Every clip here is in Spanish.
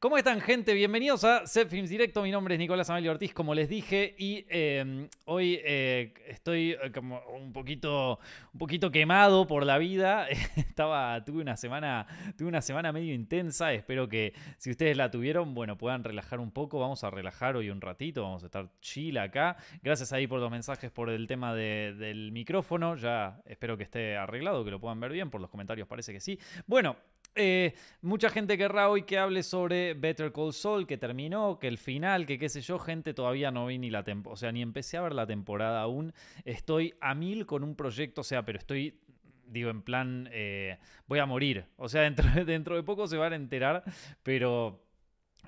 ¿Cómo están, gente? Bienvenidos a Set Directo. Mi nombre es Nicolás Amelio Ortiz, como les dije, y eh, hoy eh, estoy eh, como un poquito, un poquito quemado por la vida. Estaba, tuve una semana, tuve una semana medio intensa. Espero que si ustedes la tuvieron, bueno, puedan relajar un poco. Vamos a relajar hoy un ratito, vamos a estar chill acá. Gracias ahí por los mensajes por el tema del micrófono. Ya espero que esté arreglado, que lo puedan ver bien. Por los comentarios parece que sí. Bueno, eh, mucha gente querrá hoy que hable sobre Better Call Saul, que terminó, que el final, que qué sé yo, gente, todavía no vi ni la temporada, o sea, ni empecé a ver la temporada aún. Estoy a mil con un proyecto, o sea, pero estoy, digo, en plan, eh, voy a morir. O sea, dentro, dentro de poco se van a enterar, pero...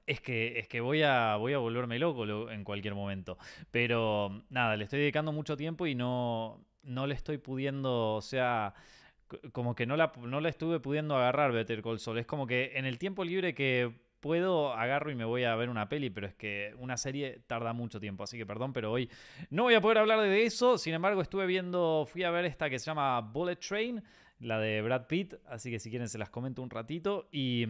Es que, es que voy, a, voy a volverme loco en cualquier momento. Pero nada, le estoy dedicando mucho tiempo y no, no le estoy pudiendo, o sea, como que no la, no la estuve pudiendo agarrar Better Call Saul. Es como que en el tiempo libre que puedo, agarro y me voy a ver una peli, pero es que una serie tarda mucho tiempo, así que perdón, pero hoy no voy a poder hablar de eso. Sin embargo, estuve viendo, fui a ver esta que se llama Bullet Train, la de Brad Pitt, así que si quieren se las comento un ratito. Y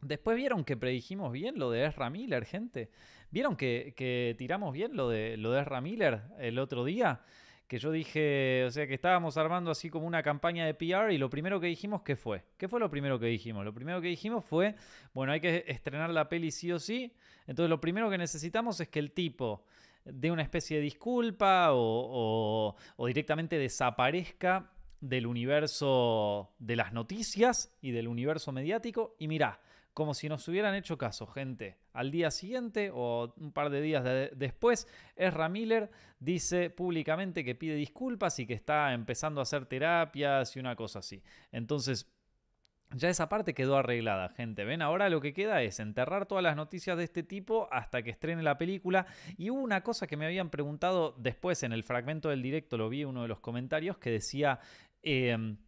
después vieron que predijimos bien lo de Ezra Miller, gente. ¿Vieron que, que tiramos bien lo de, lo de Ezra Miller el otro día? Que yo dije, o sea, que estábamos armando así como una campaña de PR y lo primero que dijimos, ¿qué fue? ¿Qué fue lo primero que dijimos? Lo primero que dijimos fue, bueno, hay que estrenar la peli sí o sí, entonces lo primero que necesitamos es que el tipo dé una especie de disculpa o, o directamente desaparezca del universo de las noticias y del universo mediático y mirá, como si nos hubieran hecho caso, gente. Al día siguiente o un par de días después, Ezra Miller dice públicamente que pide disculpas y que está empezando a hacer terapias y una cosa así. Entonces, ya esa parte quedó arreglada, gente. Ven, ahora lo que queda es enterrar todas las noticias de este tipo hasta que estrene la película. Y hubo una cosa que me habían preguntado después en el fragmento del directo, lo vi en uno de los comentarios, que decía... Em,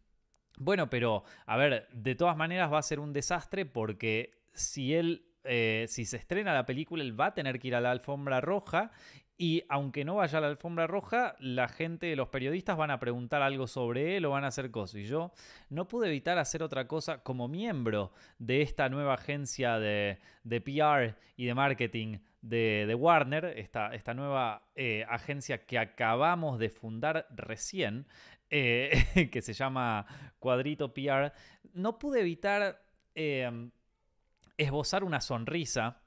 bueno, pero a ver, de todas maneras va a ser un desastre porque si él, eh, si se estrena la película, él va a tener que ir a la alfombra roja y aunque no vaya a la alfombra roja, la gente, los periodistas van a preguntar algo sobre él o van a hacer cosas. Y yo no pude evitar hacer otra cosa como miembro de esta nueva agencia de, PR y de marketing de, Warner, esta, esta nueva eh, agencia que acabamos de fundar recién. Eh, que se llama Cuadrito PR, no pude evitar eh, esbozar una sonrisa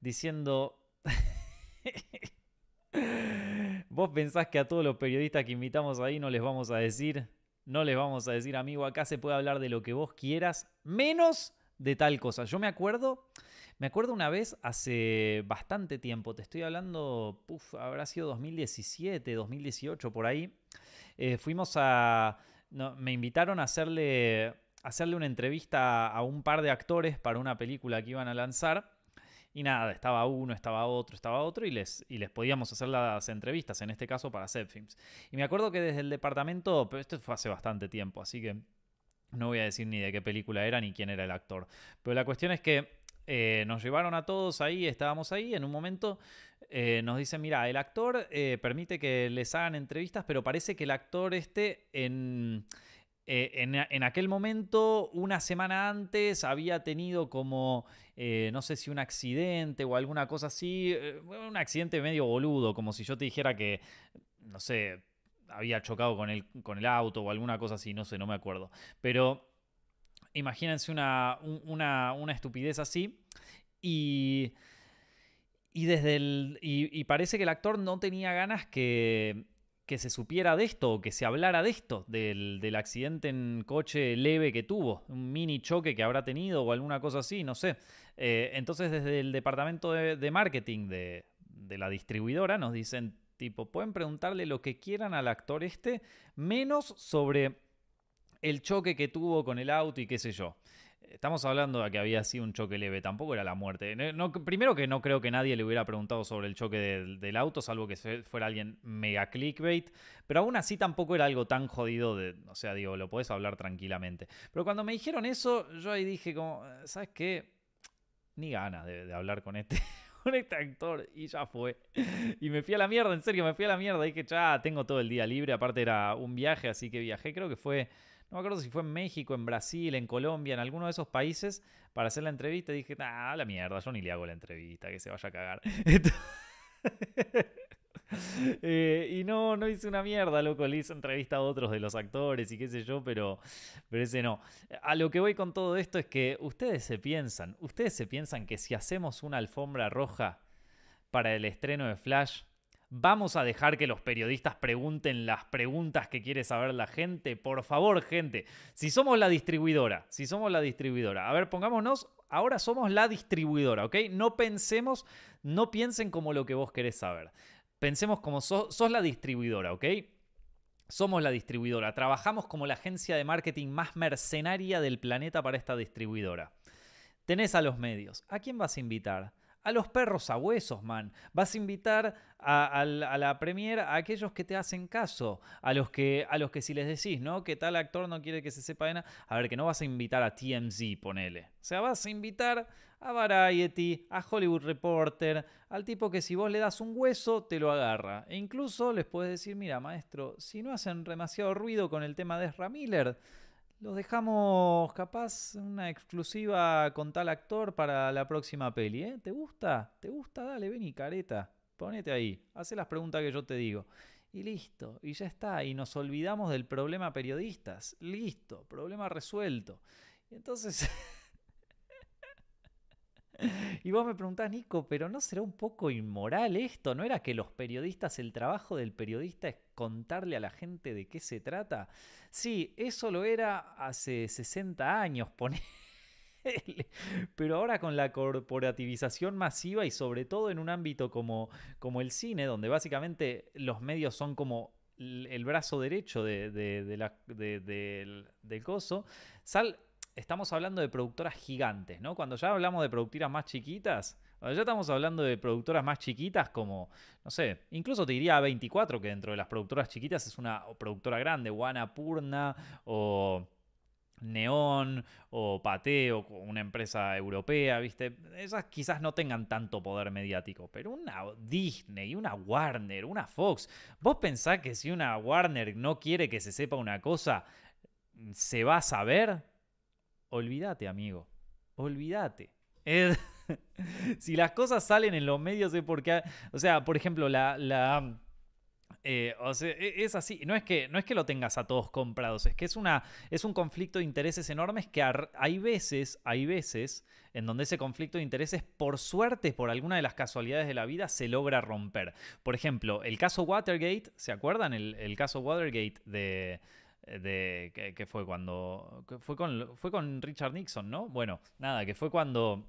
diciendo... ¿Vos pensás que a todos los periodistas que invitamos ahí no les vamos a decir? No les vamos a decir, amigo, acá se puede hablar de lo que vos quieras, menos de tal cosa. Yo me acuerdo, me acuerdo una vez hace bastante tiempo, te estoy hablando, habrá sido 2017, 2018 por ahí. Eh, fuimos a... me invitaron a hacerle, hacerle una entrevista a un par de actores para una película que iban a lanzar. Y nada, estaba uno, estaba otro, estaba otro y les, y les podíamos hacer las entrevistas, en este caso para Films. Y me acuerdo que desde el departamento, pero esto fue hace bastante tiempo, así que no voy a decir ni de qué película era ni quién era el actor. Pero la cuestión es que eh, nos llevaron a todos ahí, estábamos ahí, en un momento eh, nos dicen, mira, el actor eh, permite que les hagan entrevistas, pero parece que el actor esté en... En, aquel momento, una semana antes, había tenido como, no sé si un accidente o alguna cosa así, un accidente medio boludo, como si yo te dijera que, no sé, había chocado con el, con el auto o alguna cosa así, no sé, no me acuerdo. Pero imagínense una, una, estupidez así. Y, y desde el. Y, parece que el actor no tenía ganas que, que se supiera de esto o que se hablara de esto, del, del, accidente en coche leve que tuvo, un mini choque que habrá tenido o alguna cosa así, no sé. Eh, entonces desde el departamento de, de marketing de, de, la distribuidora nos dicen, tipo, pueden preguntarle lo que quieran al actor este, menos sobre el choque que tuvo con el auto y qué sé yo. Estamos hablando de que había sido un choque leve, tampoco era la muerte. Primero que no creo que nadie le hubiera preguntado sobre el choque del, auto, salvo que fuera alguien mega clickbait, pero aún así tampoco era algo tan jodido de, o sea, digo, lo puedes hablar tranquilamente. Pero cuando me dijeron eso, yo ahí dije como, ¿sabes qué? Ni ganas de, hablar con este, con actor y ya fue. Y me fui a la mierda, en serio, me fui a la mierda. Dije, ya tengo todo el día libre, aparte era un viaje, así que viajé, creo que fue no me acuerdo si fue en México, en Brasil, en Colombia, en alguno de esos países, para hacer la entrevista. Dije, ah, la mierda, yo ni le hago la entrevista, que se vaya a cagar. Eh, y no, no hice una mierda, loco. Le hice entrevista a otros de los actores y qué sé yo, pero, pero ese no. A lo que voy con todo esto es que ustedes se piensan, ustedes se piensan que si hacemos una alfombra roja para el estreno de Flash, ¿Vamos a dejar que los periodistas pregunten las preguntas que quiere saber la gente? Por favor, gente, si somos la distribuidora, si somos la distribuidora, a ver, pongámonos, ahora somos la distribuidora, ¿ok? No pensemos, no piensen como lo que vos querés saber. Pensemos como sos, la distribuidora, ¿ok? Somos la distribuidora. Trabajamos como la agencia de marketing más mercenaria del planeta para esta distribuidora. Tenés a los medios. ¿A quién vas a invitar? a los perros a huesos, man. Vas a invitar a, la premier a aquellos que te hacen caso, a los que, a los que si les decís, ¿no? Que tal actor no quiere que se sepa de nada. A ver, que no vas a invitar a TMZ, ponele. O sea, vas a invitar a Variety, a Hollywood Reporter, al tipo que si vos le das un hueso, te lo agarra. E incluso les puedes decir, mira, maestro, si no hacen demasiado ruido con el tema de Ezra Miller, los dejamos capaz una exclusiva con tal actor para la próxima peli, ¿eh? ¿Te gusta? ¿Te gusta? Dale, vení, careta. Ponete ahí. Haz las preguntas que yo te digo. Y listo, y ya está. Y nos olvidamos del problema periodistas. Listo, problema resuelto. Y entonces... Y vos me preguntás, Nico, pero ¿no será un poco inmoral esto? ¿No era que los periodistas, el trabajo del periodista es contarle a la gente de qué se trata? Sí, eso lo era hace 60 años, ponele. Pero ahora con la corporativización masiva y sobre todo en un ámbito como, como el cine, donde básicamente los medios son como el brazo derecho de, del coso, sal, estamos hablando de productoras gigantes, ¿no? Cuando ya hablamos de productoras más chiquitas, cuando ya estamos hablando de productoras más chiquitas como, no sé, incluso te diría A24, que dentro de las productoras chiquitas es una productora grande, Purna o Neon o Pate o una empresa europea, ¿viste? Esas quizás no tengan tanto poder mediático, pero una Disney, una Warner, una Fox, ¿vos pensás que si una Warner no quiere que se sepa una cosa, se va a saber? Olvídate, amigo. Olvídate. si las cosas salen en los medios es porque... O sea, por ejemplo, la... la eh, e, es así, no es, que, no es que lo tengas a todos comprados, es que es, una, es un conflicto de intereses enormes que hay veces, hay veces en donde ese conflicto de intereses, por suerte, por alguna de las casualidades de la vida, se logra romper. Por ejemplo, el caso Watergate, ¿se acuerdan? el caso Watergate de, de que, fue cuando fue con fue con Richard Nixon, ¿no? Bueno, nada, que fue cuando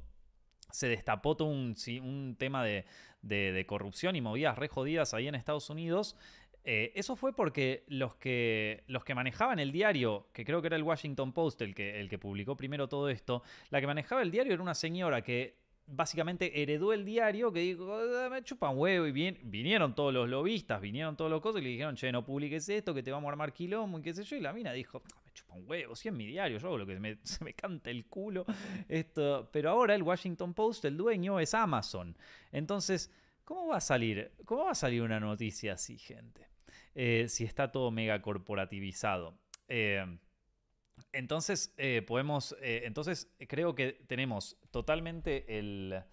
se destapó todo un, un tema de, de, corrupción y movidas re jodidas ahí en Estados Unidos. Eh, eso fue porque los que, los que manejaban el diario, que creo que era el Washington Post el que, el que publicó primero todo esto, la que manejaba el diario era una señora que básicamente heredó el diario que dijo, ah, me chupan huevo y bien, vinieron todos los lobistas, vinieron todos los cosas y le dijeron, che, no publiques esto, que te vamos a armar quilombo y qué sé yo. Y la mina dijo, ah, me chupan huevo, si es mi diario, yo lo que me, se me canta el culo. Esto. Pero ahora el Washington Post, el dueño, es Amazon. Entonces, ¿cómo va a salir? ¿Cómo va a salir una noticia así, gente? Eh, si está todo mega corporativizado. Eh, entonces, eh, podemos, eh, entonces creo que tenemos totalmente el,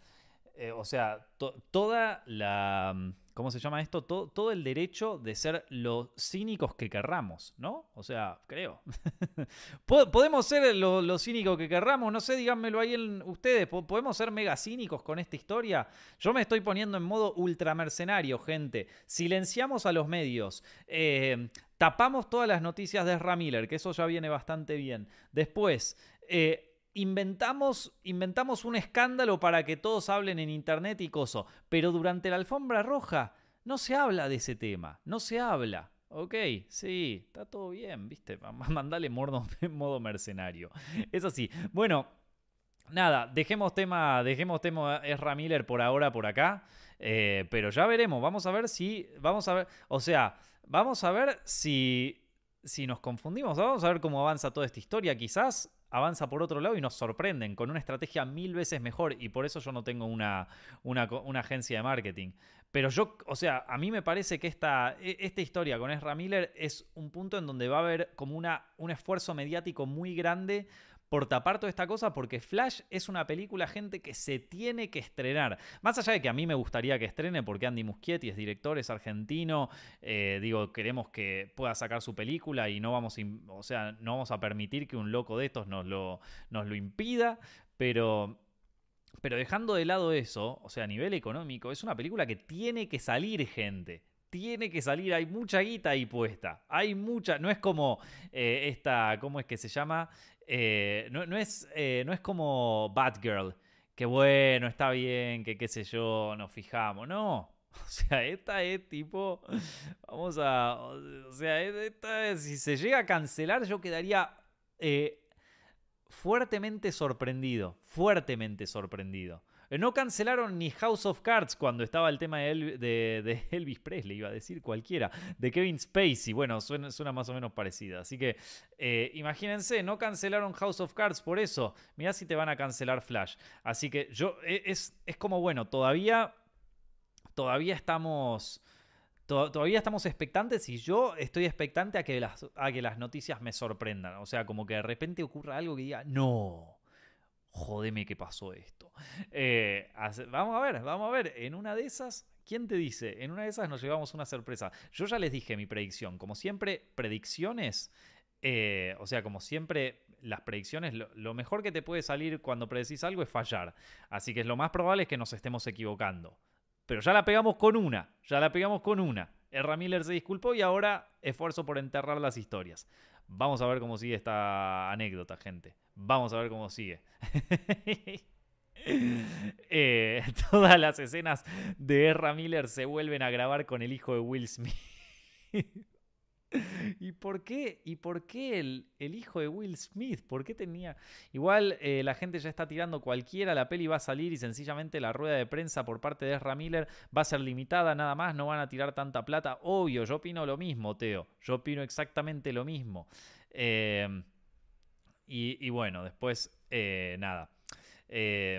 eh, o sea, toda la, ¿cómo se llama esto? Todo, el derecho de ser los cínicos que querramos, ¿no? O sea, creo. Podemos ser los cínicos que querramos, no sé, díganmelo ahí en ustedes, ¿podemos ser mega cínicos con esta historia? Yo me estoy poniendo en modo ultramercenario, gente. Silenciamos a los medios. Eh, tapamos todas las noticias de Ezra Miller, que eso ya viene bastante bien. Después, eh, inventamos, inventamos un escándalo para que todos hablen en internet y coso. Pero durante la alfombra roja no se habla de ese tema. No se habla. Ok, sí, está todo bien, viste. Mandale modo, modo mercenario. Es así. Bueno, nada, dejemos tema, dejemos tema Ezra Miller por ahora por acá. Eh, pero ya veremos. Vamos a ver si. Vamos a ver. O sea, vamos a ver si. Si nos confundimos. Vamos a ver cómo avanza toda esta historia. Quizás avanza por otro lado y nos sorprenden con una estrategia mil veces mejor y por eso yo no tengo una, una, agencia de marketing. Pero yo, o sea, a mí me parece que esta, e, esta historia con Ezra Miller es un punto en donde va a haber como una, un esfuerzo mediático muy grande por tapar toda esta cosa, porque Flash es una película, gente, que se tiene que estrenar. Más allá de que a mí me gustaría que estrene, porque Andy Muschietti es director, es argentino, eh, digo, queremos que pueda sacar su película y no vamos, o sea, no vamos a permitir que un loco de estos nos lo, nos lo impida, pero pero dejando de lado eso, o sea, a nivel económico, es una película que tiene que salir gente. Tiene que salir, hay mucha guita ahí puesta. Hay mucha, no es como eh, esta, ¿cómo es que se llama? Eh, no, es, eh, no es como Batgirl, que bueno, está bien, que qué sé yo, nos fijamos. No, o sea, esta es tipo. Vamos a. O sea, esta si se llega a cancelar, yo quedaría fuertemente sorprendido, fuertemente sorprendido. Eh, no cancelaron ni House of Cards cuando estaba el tema de, Elvis Presley, iba a decir cualquiera, de Kevin Spacey. Bueno, suena, más o menos parecida. Así que eh, imagínense, no cancelaron House of Cards por eso. Mirá si te van a cancelar Flash. Así que yo, eh, es, es como bueno, todavía, todavía estamos todavía estamos expectantes y yo estoy expectante a que, las, a que las noticias me sorprendan. O sea, como que de repente ocurra algo que diga, no, jodeme que pasó esto. Eh, vamos a ver, vamos a ver. En una de esas, ¿quién te dice? En una de esas nos llevamos una sorpresa. Yo ya les dije mi predicción. Como siempre, predicciones. Eh, o sea, como siempre, las predicciones, lo, mejor que te puede salir cuando predecís algo es fallar. Así que lo más probable es que nos estemos equivocando. Pero ya la pegamos con una, ya la pegamos con una. Erra Miller se disculpó y ahora esfuerzo por enterrar las historias. Vamos a ver cómo sigue esta anécdota, gente. Vamos a ver cómo sigue. Eh, todas las escenas de Erra Miller se vuelven a grabar con el hijo de Will Smith. ¿Y por qué? ¿Y por qué el, hijo de Will Smith? ¿Por qué tenía.? Igual eh, la gente ya está tirando cualquiera, la peli va a salir y sencillamente la rueda de prensa por parte de Ezra Miller va a ser limitada nada más, no van a tirar tanta plata. Obvio, yo opino lo mismo, Teo. Yo opino exactamente lo mismo. Eh, y, bueno, después, eh, nada.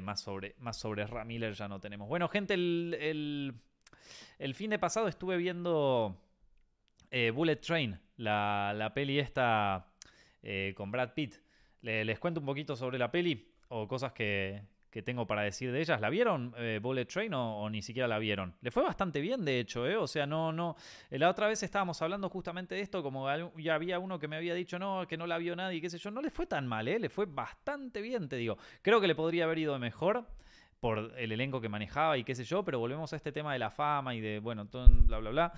más, sobre, más sobre Ezra ya no tenemos. Bueno, gente, el, el fin de pasado estuve viendo. Eh, Bullet Train, la, peli esta eh, con Brad Pitt. les cuento un poquito sobre la peli o cosas que, tengo para decir de ellas. ¿La vieron eh, Bullet Train o, ni siquiera la vieron? Le fue bastante bien, de hecho, O sea, no, no. La otra vez estábamos hablando justamente de esto, como ya había uno que me había dicho, no, que no la vio nadie, qué sé yo. No le fue tan mal, ¿eh? Le fue bastante bien, te digo. Creo que le podría haber ido mejor por el elenco que manejaba y qué sé yo, pero volvemos a este tema de la fama y de, bueno, todo, bla, bla, bla.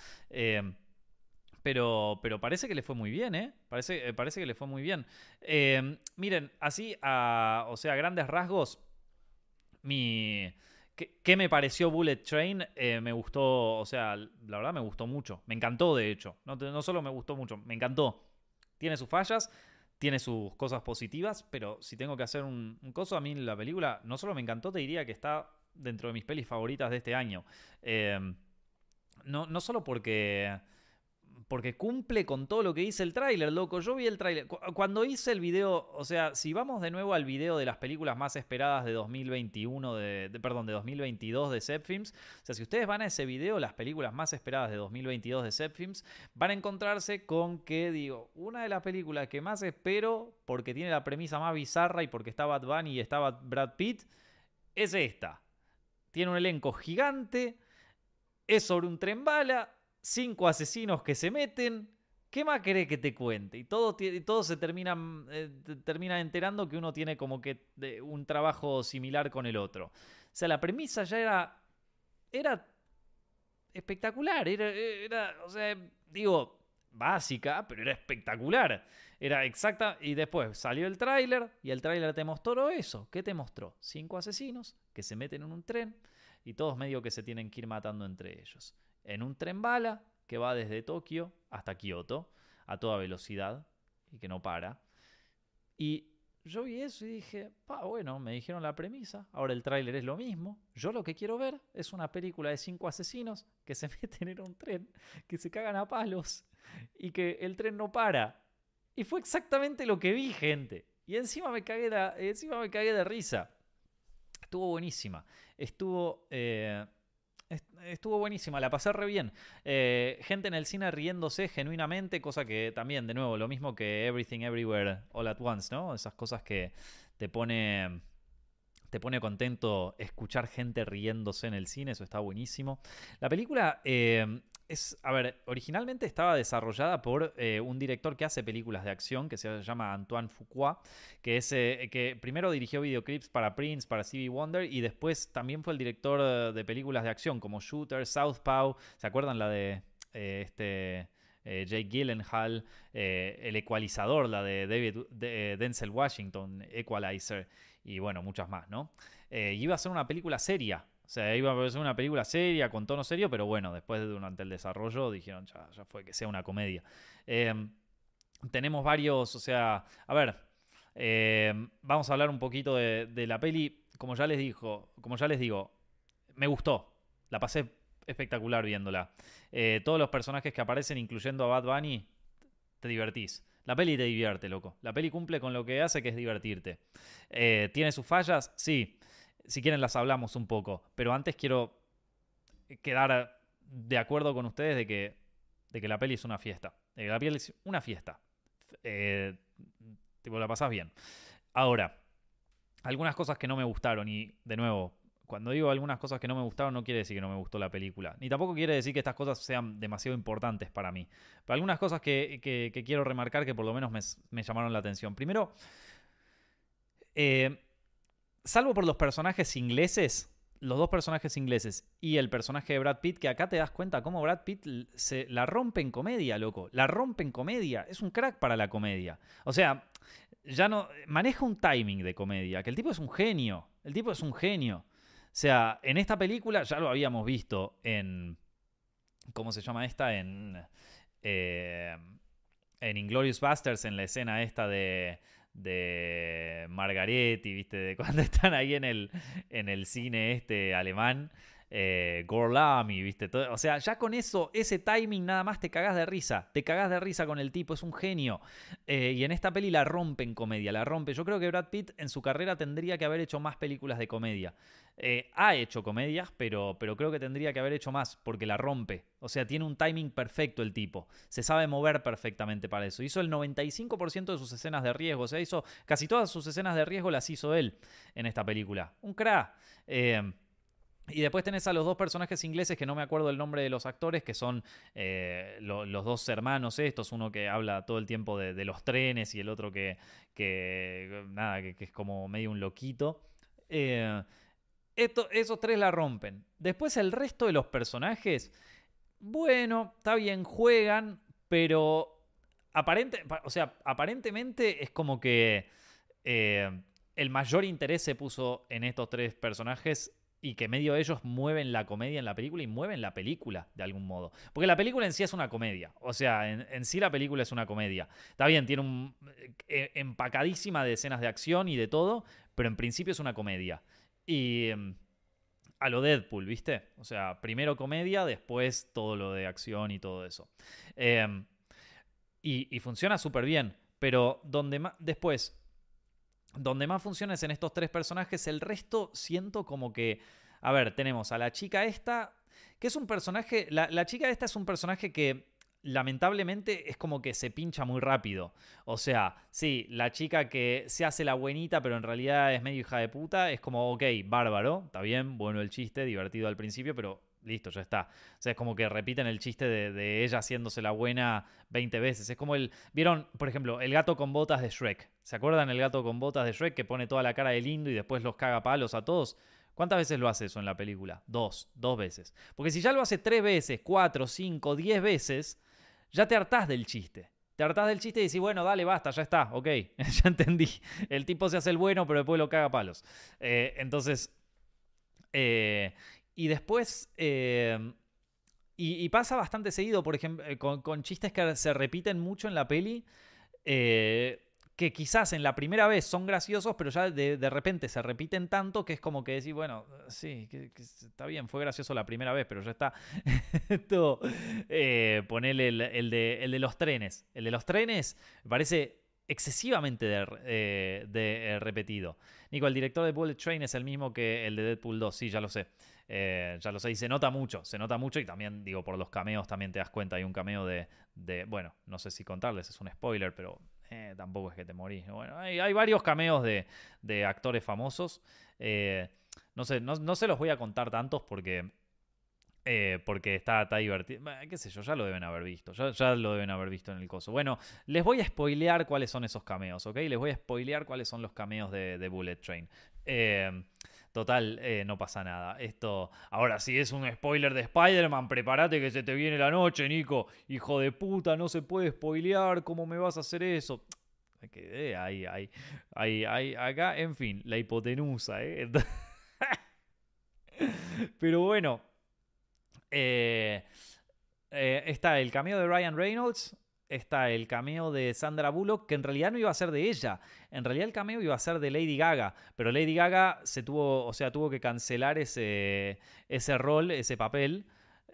Pero, pero parece que le fue muy bien, ¿eh? Parece, eh, parece que le fue muy bien. Eh, miren, así, o sea, a grandes rasgos, mi... ¿Qué, me pareció Bullet Train? Eh, me gustó, o sea, la verdad me gustó mucho. Me encantó, de hecho. No, no solo me gustó mucho, me encantó. Tiene sus fallas, tiene sus cosas positivas, pero si tengo que hacer un, un coso, a mí la película no solo me encantó, te diría que está dentro de mis pelis favoritas de este año. no, no solo porque porque cumple con todo lo que dice el tráiler, loco. Yo vi el tráiler. Cuando hice el video, o sea, si vamos de nuevo al video de las películas más esperadas de 2021, de, perdón, de 2022 de Zepfilms, o sea, si ustedes van a ese video, las películas más esperadas de 2022 de Zepfilms, van a encontrarse con que, digo, una de las películas que más espero, porque tiene la premisa más bizarra y porque está Bad y estaba Brad Pitt, es esta. Tiene un elenco gigante, es sobre un tren bala, cinco asesinos que se meten. ¿Qué más querés que te cuente? Y todo, todo se termina, eh, termina enterando que uno tiene como que un trabajo similar con el otro. O sea, la premisa ya era. Era espectacular. Era, era o sea, digo, básica, pero era espectacular. Era exacta. Y después salió el tráiler y el tráiler te mostró eso. ¿Qué te mostró? Cinco asesinos que se meten en un tren y todos medio que se tienen que ir matando entre ellos en un tren bala que va desde Tokio hasta Kioto a toda velocidad y que no para. Y yo vi eso y dije, pa, bueno, me dijeron la premisa, ahora el tráiler es lo mismo. Yo lo que quiero ver es una película de cinco asesinos que se meten en un tren, que se cagan a palos y que el tren no para. Y fue exactamente lo que vi, gente. Y encima me cagué de, encima me de risa. Estuvo buenísima. Estuvo... Eh, estuvo buenísima, la pasé re bien. Eh, gente en el cine riéndose genuinamente, cosa que también, de nuevo, lo mismo que Everything Everywhere All at Once, ¿no? Esas cosas que te pone te pone contento escuchar gente riéndose en el cine, eso está buenísimo. La película eh, es, a ver, originalmente estaba desarrollada por eh, un director que hace películas de acción, que se llama Antoine Fuqua, que, es, eh, que primero dirigió videoclips para Prince, para CB Wonder, y después también fue el director de películas de acción como Shooter, Southpaw, ¿se acuerdan la de este... Jake Gyllenhaal, el ecualizador, la de David Denzel Washington, Equalizer, y bueno, muchas más, ¿no? Eh, iba a ser una película seria. O sea, iba a ser una película seria, con tono serio, pero bueno, después de durante el desarrollo dijeron, ya, fue que sea una comedia. Em, tenemos varios, o sea, a ver, em, vamos a hablar un poquito de, la peli. Como ya les dijo, como ya les digo, me gustó. La pasé espectacular viéndola. Eh, todos los personajes que aparecen, incluyendo a Bad Bunny, te divertís. La peli te divierte, loco. La peli cumple con lo que hace, que es divertirte. Eh, ¿Tiene sus fallas? Sí. Si quieren las hablamos un poco. Pero antes quiero quedar de acuerdo con ustedes de que, de que la peli es una fiesta. De que la peli es una fiesta. Eh, tipo, la pasás bien. Ahora, algunas cosas que no me gustaron y, de nuevo, cuando digo algunas cosas que no me gustaron, no quiere decir que no me gustó la película. Ni tampoco quiere decir que estas cosas sean demasiado importantes para mí. Pero algunas cosas que, quiero remarcar que por lo menos me, llamaron la atención. Primero, eh, salvo por los personajes ingleses, los dos personajes ingleses y el personaje de Brad Pitt, que acá te das cuenta cómo Brad Pitt se la rompe en comedia, loco. La rompe en comedia. Es un crack para la comedia. O sea, ya no. Maneja un timing de comedia, que el tipo es un genio. El tipo es un genio. O sea, en esta película ya lo habíamos visto en. ¿Cómo se llama esta? En. Eh, en Inglorious Busters, en la escena esta de. De Margaretti, ¿viste? De cuando están ahí en el, en el cine este alemán eh, Gorlami, ¿viste? o sea, ya con eso, ese timing nada más te cagás de risa. Te cagás de risa con el tipo, es un genio. Eh, y en esta peli la rompe en comedia, la rompe. Yo creo que Brad Pitt en su carrera tendría que haber hecho más películas de comedia. Eh, ha hecho comedias, pero, pero creo que tendría que haber hecho más porque la rompe. O sea, tiene un timing perfecto el tipo. Se sabe mover perfectamente para eso. Hizo el 95% de sus escenas de riesgo. O sea, hizo casi todas sus escenas de riesgo las hizo él en esta película. Un crack. Y después tenés a los dos personajes ingleses que no me acuerdo el nombre de los actores, que son eh, los dos hermanos estos, uno que habla todo el tiempo de, los trenes y el otro que, nada, que, es como medio un loquito. Eh, esos tres la rompen. Después el resto de los personajes, bueno, está bien, juegan, pero aparente, o sea, aparentemente es como que eh, el mayor interés se puso en estos tres personajes y que medio de ellos mueven la comedia en la película y mueven la película de algún modo. Porque la película en sí es una comedia. O sea, en, sí la película es una comedia. Está bien, tiene un eh, empacadísima de escenas de acción y de todo, pero en principio es una comedia. Y em, a lo Deadpool, ¿viste? O sea, primero comedia, después todo lo de acción y todo eso. Em, y, y, funciona súper bien. Pero donde más. Después, donde más funciona es en estos tres personajes. El resto siento como que. A ver, tenemos a la chica esta, que es un personaje. La, chica esta es un personaje que lamentablemente es como que se pincha muy rápido. O sea, sí, la chica que se hace la buenita, pero en realidad es medio hija de puta, es como, ok, bárbaro, está bien, bueno el chiste, divertido al principio, pero listo, ya está. O sea, es como que repiten el chiste de, ella haciéndose la buena 20 veces. Es como el. ¿Vieron, por ejemplo, el gato con botas de Shrek? ¿Se acuerdan el gato con botas de Shrek que pone toda la cara de lindo y después los caga palos a todos? ¿Cuántas veces lo hace eso en la película? Dos, dos veces. Porque si ya lo hace tres veces, cuatro, cinco, diez veces, ya te hartás del chiste. Te hartás del chiste y decís, bueno, dale, basta, ya está, ok, ya entendí. El tipo se hace el bueno, pero después lo caga palos. Eh, entonces, eh, y después. Eh, y, pasa bastante seguido, por ejemplo, con, chistes que se repiten mucho en la peli. Que quizás en la primera vez son graciosos, pero ya de, repente se repiten tanto que es como que decir, bueno, sí, que, está bien, fue gracioso la primera vez, pero ya está. Esto, ponerle el, de, el de los trenes. El de los trenes parece excesivamente de, repetido. Nico, el director de Bullet Train es el mismo que el de Deadpool 2, sí, ya lo sé. ya lo sé, y se nota mucho, se nota mucho y también, digo, por los cameos también te das cuenta, hay un cameo de, de bueno, no sé si contarles, es un spoiler, pero eh, tampoco es que te morís. Bueno, hay, varios cameos de, actores famosos. Eh, no, sé, no, se los voy a contar tantos porque. Eh, porque está, está divertido. qué sé yo, ya lo deben haber visto. Ya, lo deben haber visto en el coso. Bueno, les voy a spoilear cuáles son esos cameos, ¿ok? Les voy a spoilear cuáles son los cameos de, de Bullet Train. Eh, Total, eh, no pasa nada. Esto, ahora si es un spoiler de Spider-Man, prepárate que se te viene la noche, Nico. Hijo de puta, no se puede spoilear, ¿cómo me vas a hacer eso? Que, ahí, ahí, ahí, ahí, acá, en fin, la hipotenusa, ¿eh? Pero bueno, eh, eh, está el cameo de Ryan Reynolds, está el cameo de Sandra Bullock, que en realidad no iba a ser de ella. En realidad el cameo iba a ser de Lady Gaga, pero Lady Gaga se tuvo, o sea, tuvo que cancelar ese, ese rol, ese papel.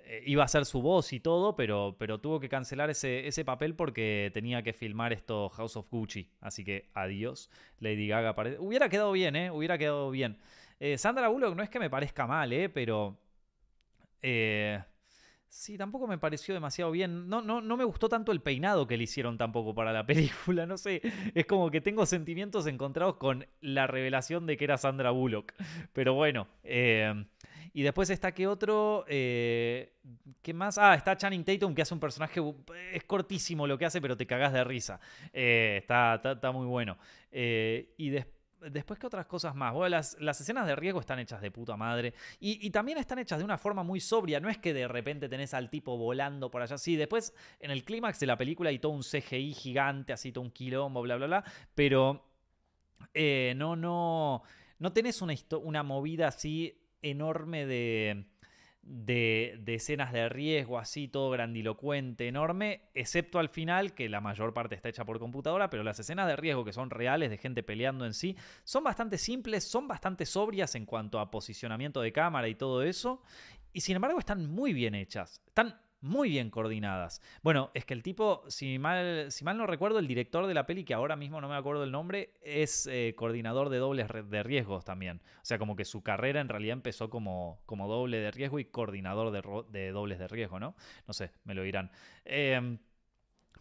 Eh, iba a ser su voz y todo, pero, pero tuvo que cancelar ese, ese papel porque tenía que filmar esto House of Gucci. Así que adiós, Lady Gaga. Hubiera quedado bien, ¿eh? Hubiera quedado bien. Eh, Sandra Bullock no es que me parezca mal, ¿eh? Pero... Eh, Sí, tampoco me pareció demasiado bien. No, no, no me gustó tanto el peinado que le hicieron tampoco para la película. No sé, es como que tengo sentimientos encontrados con la revelación de que era Sandra Bullock. Pero bueno. Eh, y después está que otro. Eh, ¿Qué más? Ah, está Channing Tatum, que hace un personaje. Es cortísimo lo que hace, pero te cagás de risa. Eh, está, está, muy bueno. y después después, ¿qué otras cosas más? Bueno, las, escenas de riesgo están hechas de puta madre. Y, también están hechas de una forma muy sobria. No es que de repente tenés al tipo volando por allá. Sí, después en el clímax de la película hay todo un CGI gigante, así todo un quilombo, bla, bla, bla. Pero eh, no, no. No tenés una, una movida así enorme de de, escenas de riesgo, así, todo grandilocuente, enorme, excepto al final, que la mayor parte está hecha por computadora, pero las escenas de riesgo que son reales, de gente peleando en sí, son bastante simples, son bastante sobrias en cuanto a posicionamiento de cámara y todo eso, y sin embargo están muy bien hechas, están muy bien coordinadas. Bueno, es que el tipo, si mal, si mal no recuerdo, el director de la peli, que ahora mismo no me acuerdo el nombre, es eh, coordinador de dobles de riesgos también. O sea, como que su carrera en realidad empezó como, como doble de riesgo y coordinador de, de dobles de riesgo, ¿no? No sé, me lo dirán. Eh,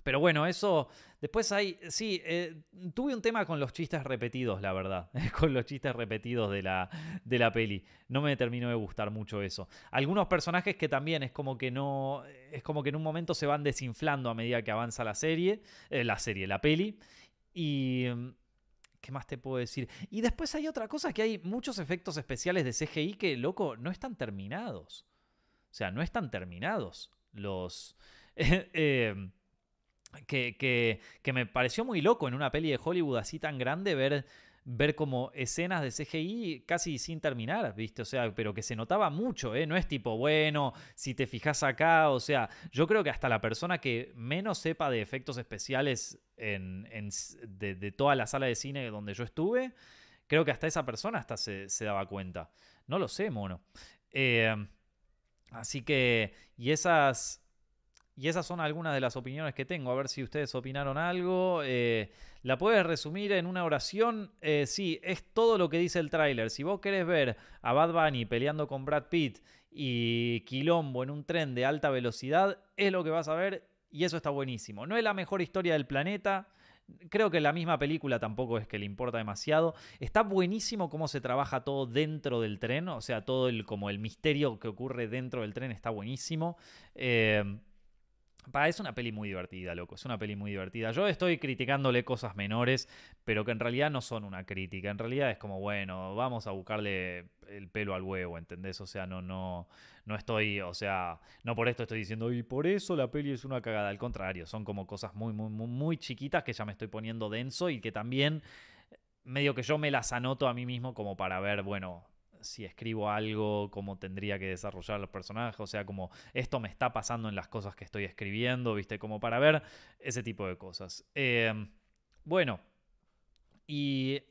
pero bueno, eso. Después hay. Sí, eh, tuve un tema con los chistes repetidos, la verdad. con los chistes repetidos de la, de la peli. No me terminó de gustar mucho eso. Algunos personajes que también es como que no. Es como que en un momento se van desinflando a medida que avanza la serie. Eh, la serie, la peli. Y. ¿Qué más te puedo decir? Y después hay otra cosa, que hay muchos efectos especiales de CGI que, loco, no están terminados. O sea, no están terminados. Los... eh, que, me pareció muy loco en una peli de Hollywood así tan grande ver, ver como escenas de CGI casi sin terminar, ¿viste? O sea, pero que se notaba mucho, ¿eh? No es tipo, bueno, si te fijas acá, o sea, yo creo que hasta la persona que menos sepa de efectos especiales en, de, toda la sala de cine donde yo estuve, creo que hasta esa persona hasta se, daba cuenta. No lo sé, mono. Eh, así que, y esas y esas son algunas de las opiniones que tengo. A ver si ustedes opinaron algo. Eh, ¿La puedes resumir en una oración? Eh, sí, es todo lo que dice el tráiler. Si vos querés ver a Bad Bunny peleando con Brad Pitt y Quilombo en un tren de alta velocidad, es lo que vas a ver y eso está buenísimo. No es la mejor historia del planeta. Creo que la misma película tampoco es que le importa demasiado. Está buenísimo cómo se trabaja todo dentro del tren. O sea, todo el, como el misterio que ocurre dentro del tren está buenísimo. Eh, es una peli muy divertida, loco. Es una peli muy divertida. Yo estoy criticándole cosas menores, pero que en realidad no son una crítica. En realidad es como, bueno, vamos a buscarle el pelo al huevo, ¿entendés? O sea, no, no, no estoy, o sea, no por esto estoy diciendo, y por eso la peli es una cagada. Al contrario, son como cosas muy, muy, muy, muy chiquitas que ya me estoy poniendo denso y que también medio que yo me las anoto a mí mismo como para ver, bueno, si escribo algo, cómo tendría que desarrollar los personajes, o sea, como esto me está pasando en las cosas que estoy escribiendo, ¿viste? Como para ver ese tipo de cosas. Em, bueno, y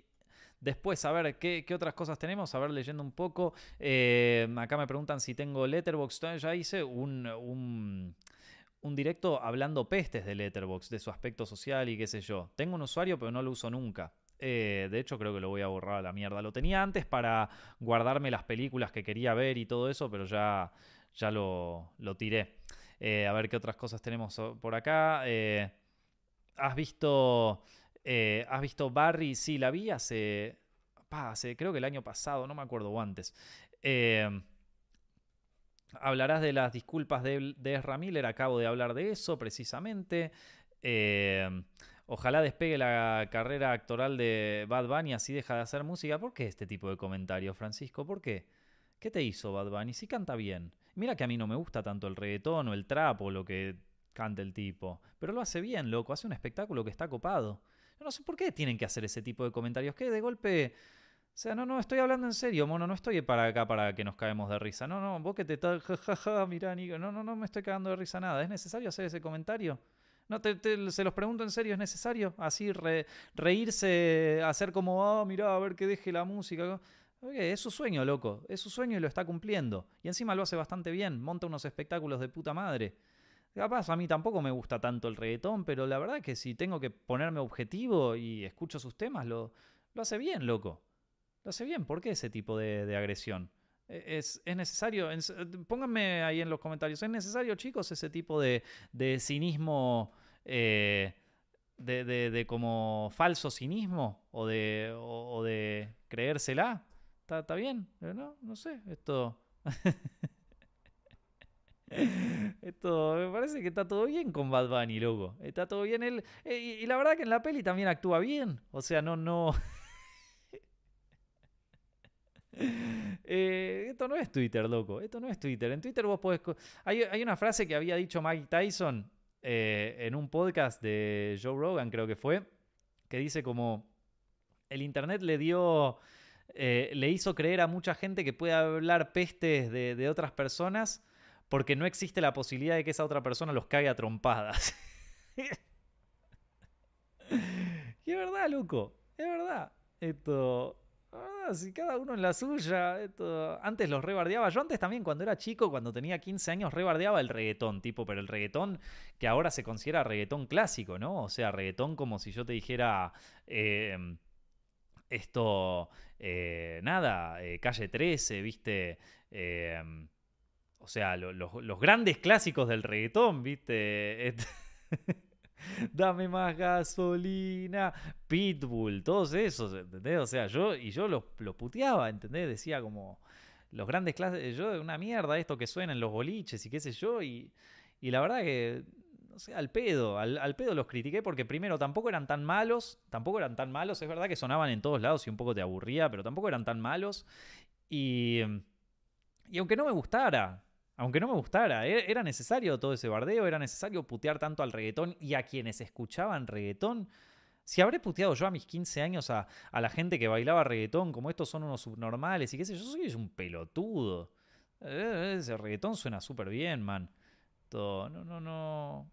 Después, a ver, ¿qué, otras cosas tenemos? A ver, leyendo un poco. Em, acá me preguntan si tengo Letterboxd. Ya hice un, un directo hablando pestes de Letterbox, de su aspecto social y qué sé yo. Tengo un usuario, pero no lo uso nunca. Eh, de hecho, creo que lo voy a borrar a la mierda. Lo tenía antes para guardarme las películas que quería ver y todo eso, pero ya, ya lo, lo tiré. Eh, a ver qué otras cosas tenemos por acá. Eh, ¿Has visto. ¿Has visto Barry? Sí, la vi hace. Creo que el año pasado, no me acuerdo o antes. hablarás de las disculpas de, de Ezra. Acabo de hablar de eso precisamente. Ojalá despegue la carrera actoral de Bad Bunny, así deja de hacer música. ¿Por qué este tipo de comentarios, Francisco? ¿Por qué? ¿Qué te hizo Bad Bunny? Si canta bien. Mira que a mí no me gusta tanto el reggaetón o el trap o lo que canta el tipo. Pero lo hace bien, loco. Hace un espectáculo que está copado. Yo no sé por qué tienen que hacer ese tipo de comentarios. Que de golpe... O sea, no, no, estoy hablando en serio, mono. No estoy para acá para que nos caemos de risa. No, no, vos que te estás... Jajaja, mirá, Nico. No, no, no me estoy cagando de risa nada. ¿Es necesario hacer ese comentario? No, se los pregunto en serio, ¿es necesario? Así reírse, hacer como, ah, mirá, a ver que deje la música. es su sueño, loco. Es su sueño y lo está cumpliendo. Y encima lo hace bastante bien. Monta unos espectáculos de puta madre. Capaz, a mí tampoco me gusta tanto el reggaetón, pero la verdad es que si tengo que ponerme objetivo y escucho sus temas, lo, lo hace bien, loco. Lo hace bien. ¿Por qué ese tipo de, agresión? E, es, necesario, pónganme ahí en los comentarios, ¿es necesario, chicos, ese tipo de, de cinismo eh, de, de, como falso cinismo o de, o, de creérsela. ¿Está, bien? No, no sé, esto... Esto me parece que está todo bien con Bad Bunny, loco. Está todo bien él. Eh, y, la verdad que en la peli también actúa bien. O sea, no, no. Eh, esto no es Twitter, loco. Esto no es Twitter. En Twitter vos podés. Hay, hay una frase que había dicho Mike Tyson eh, en un podcast de Joe Rogan, creo que fue, que dice como el Internet le dio, eh, le hizo creer a mucha gente que puede hablar pestes de, otras personas porque no existe la posibilidad de que esa otra persona los caiga a trompadas. es verdad, loco, es verdad. Esto, Ah, si cada uno en la suya. Esto... Antes los rebardeaba. Yo antes también, cuando era chico, cuando tenía 15 años, rebardeaba el reggaetón, tipo, pero el reggaetón que ahora se considera reggaetón clásico, ¿no? O sea, reggaetón como si yo te dijera. Em, esto. Eh, nada, eh, calle 13, viste. Em, o sea, los grandes clásicos del reggaetón, viste. dame más gasolina, Pitbull, todos esos, ¿entendés? O sea, yo, y yo los, puteaba, ¿entendés? Decía como, los grandes clases, yo, una mierda esto que suena en los boliches y qué sé yo, y, y la verdad que, no sé, al pedo, al, pedo los critiqué porque primero tampoco eran tan malos, tampoco eran tan malos, es verdad que sonaban en todos lados y un poco te aburría, pero tampoco eran tan malos, y... Y aunque no me gustara, aunque no me gustara, e-, era necesario todo ese bardeo, era necesario putear tanto al reggaetón y a quienes escuchaban reggaetón. Si habré puteado yo a mis 15 años a, la gente que bailaba reggaetón, como estos son unos subnormales y qué sé yo, soy un pelotudo. Eh, ese reggaetón suena súper bien, man. Todo, no, no, no.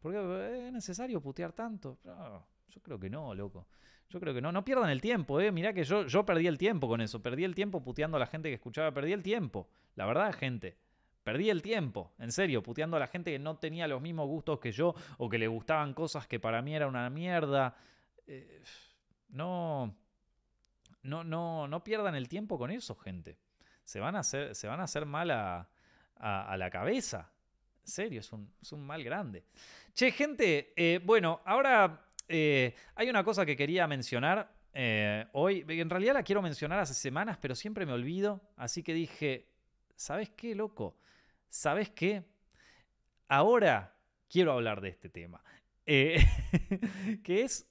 ¿Por qué es necesario putear tanto? yo creo que no, loco. Yo creo que no. No pierdan el tiempo, eh. Mirá que yo, yo perdí el tiempo con eso. Perdí el tiempo puteando a la gente que escuchaba. Perdí el tiempo. La verdad, gente. Perdí el tiempo, en serio, puteando a la gente que no tenía los mismos gustos que yo o que le gustaban cosas que para mí era una mierda. Eh, no, no, no, no pierdan el tiempo con eso, gente. Se van a hacer, se van a hacer mal a, la cabeza. En serio, es un, mal grande. Che, gente, eh, bueno, ahora eh, hay una cosa que quería mencionar hoy. En realidad la quiero mencionar hace semanas, pero siempre me olvido. Así que dije, ¿sabes qué, loco? ¿Sabes qué? Ahora quiero hablar de este tema. Eh, que es...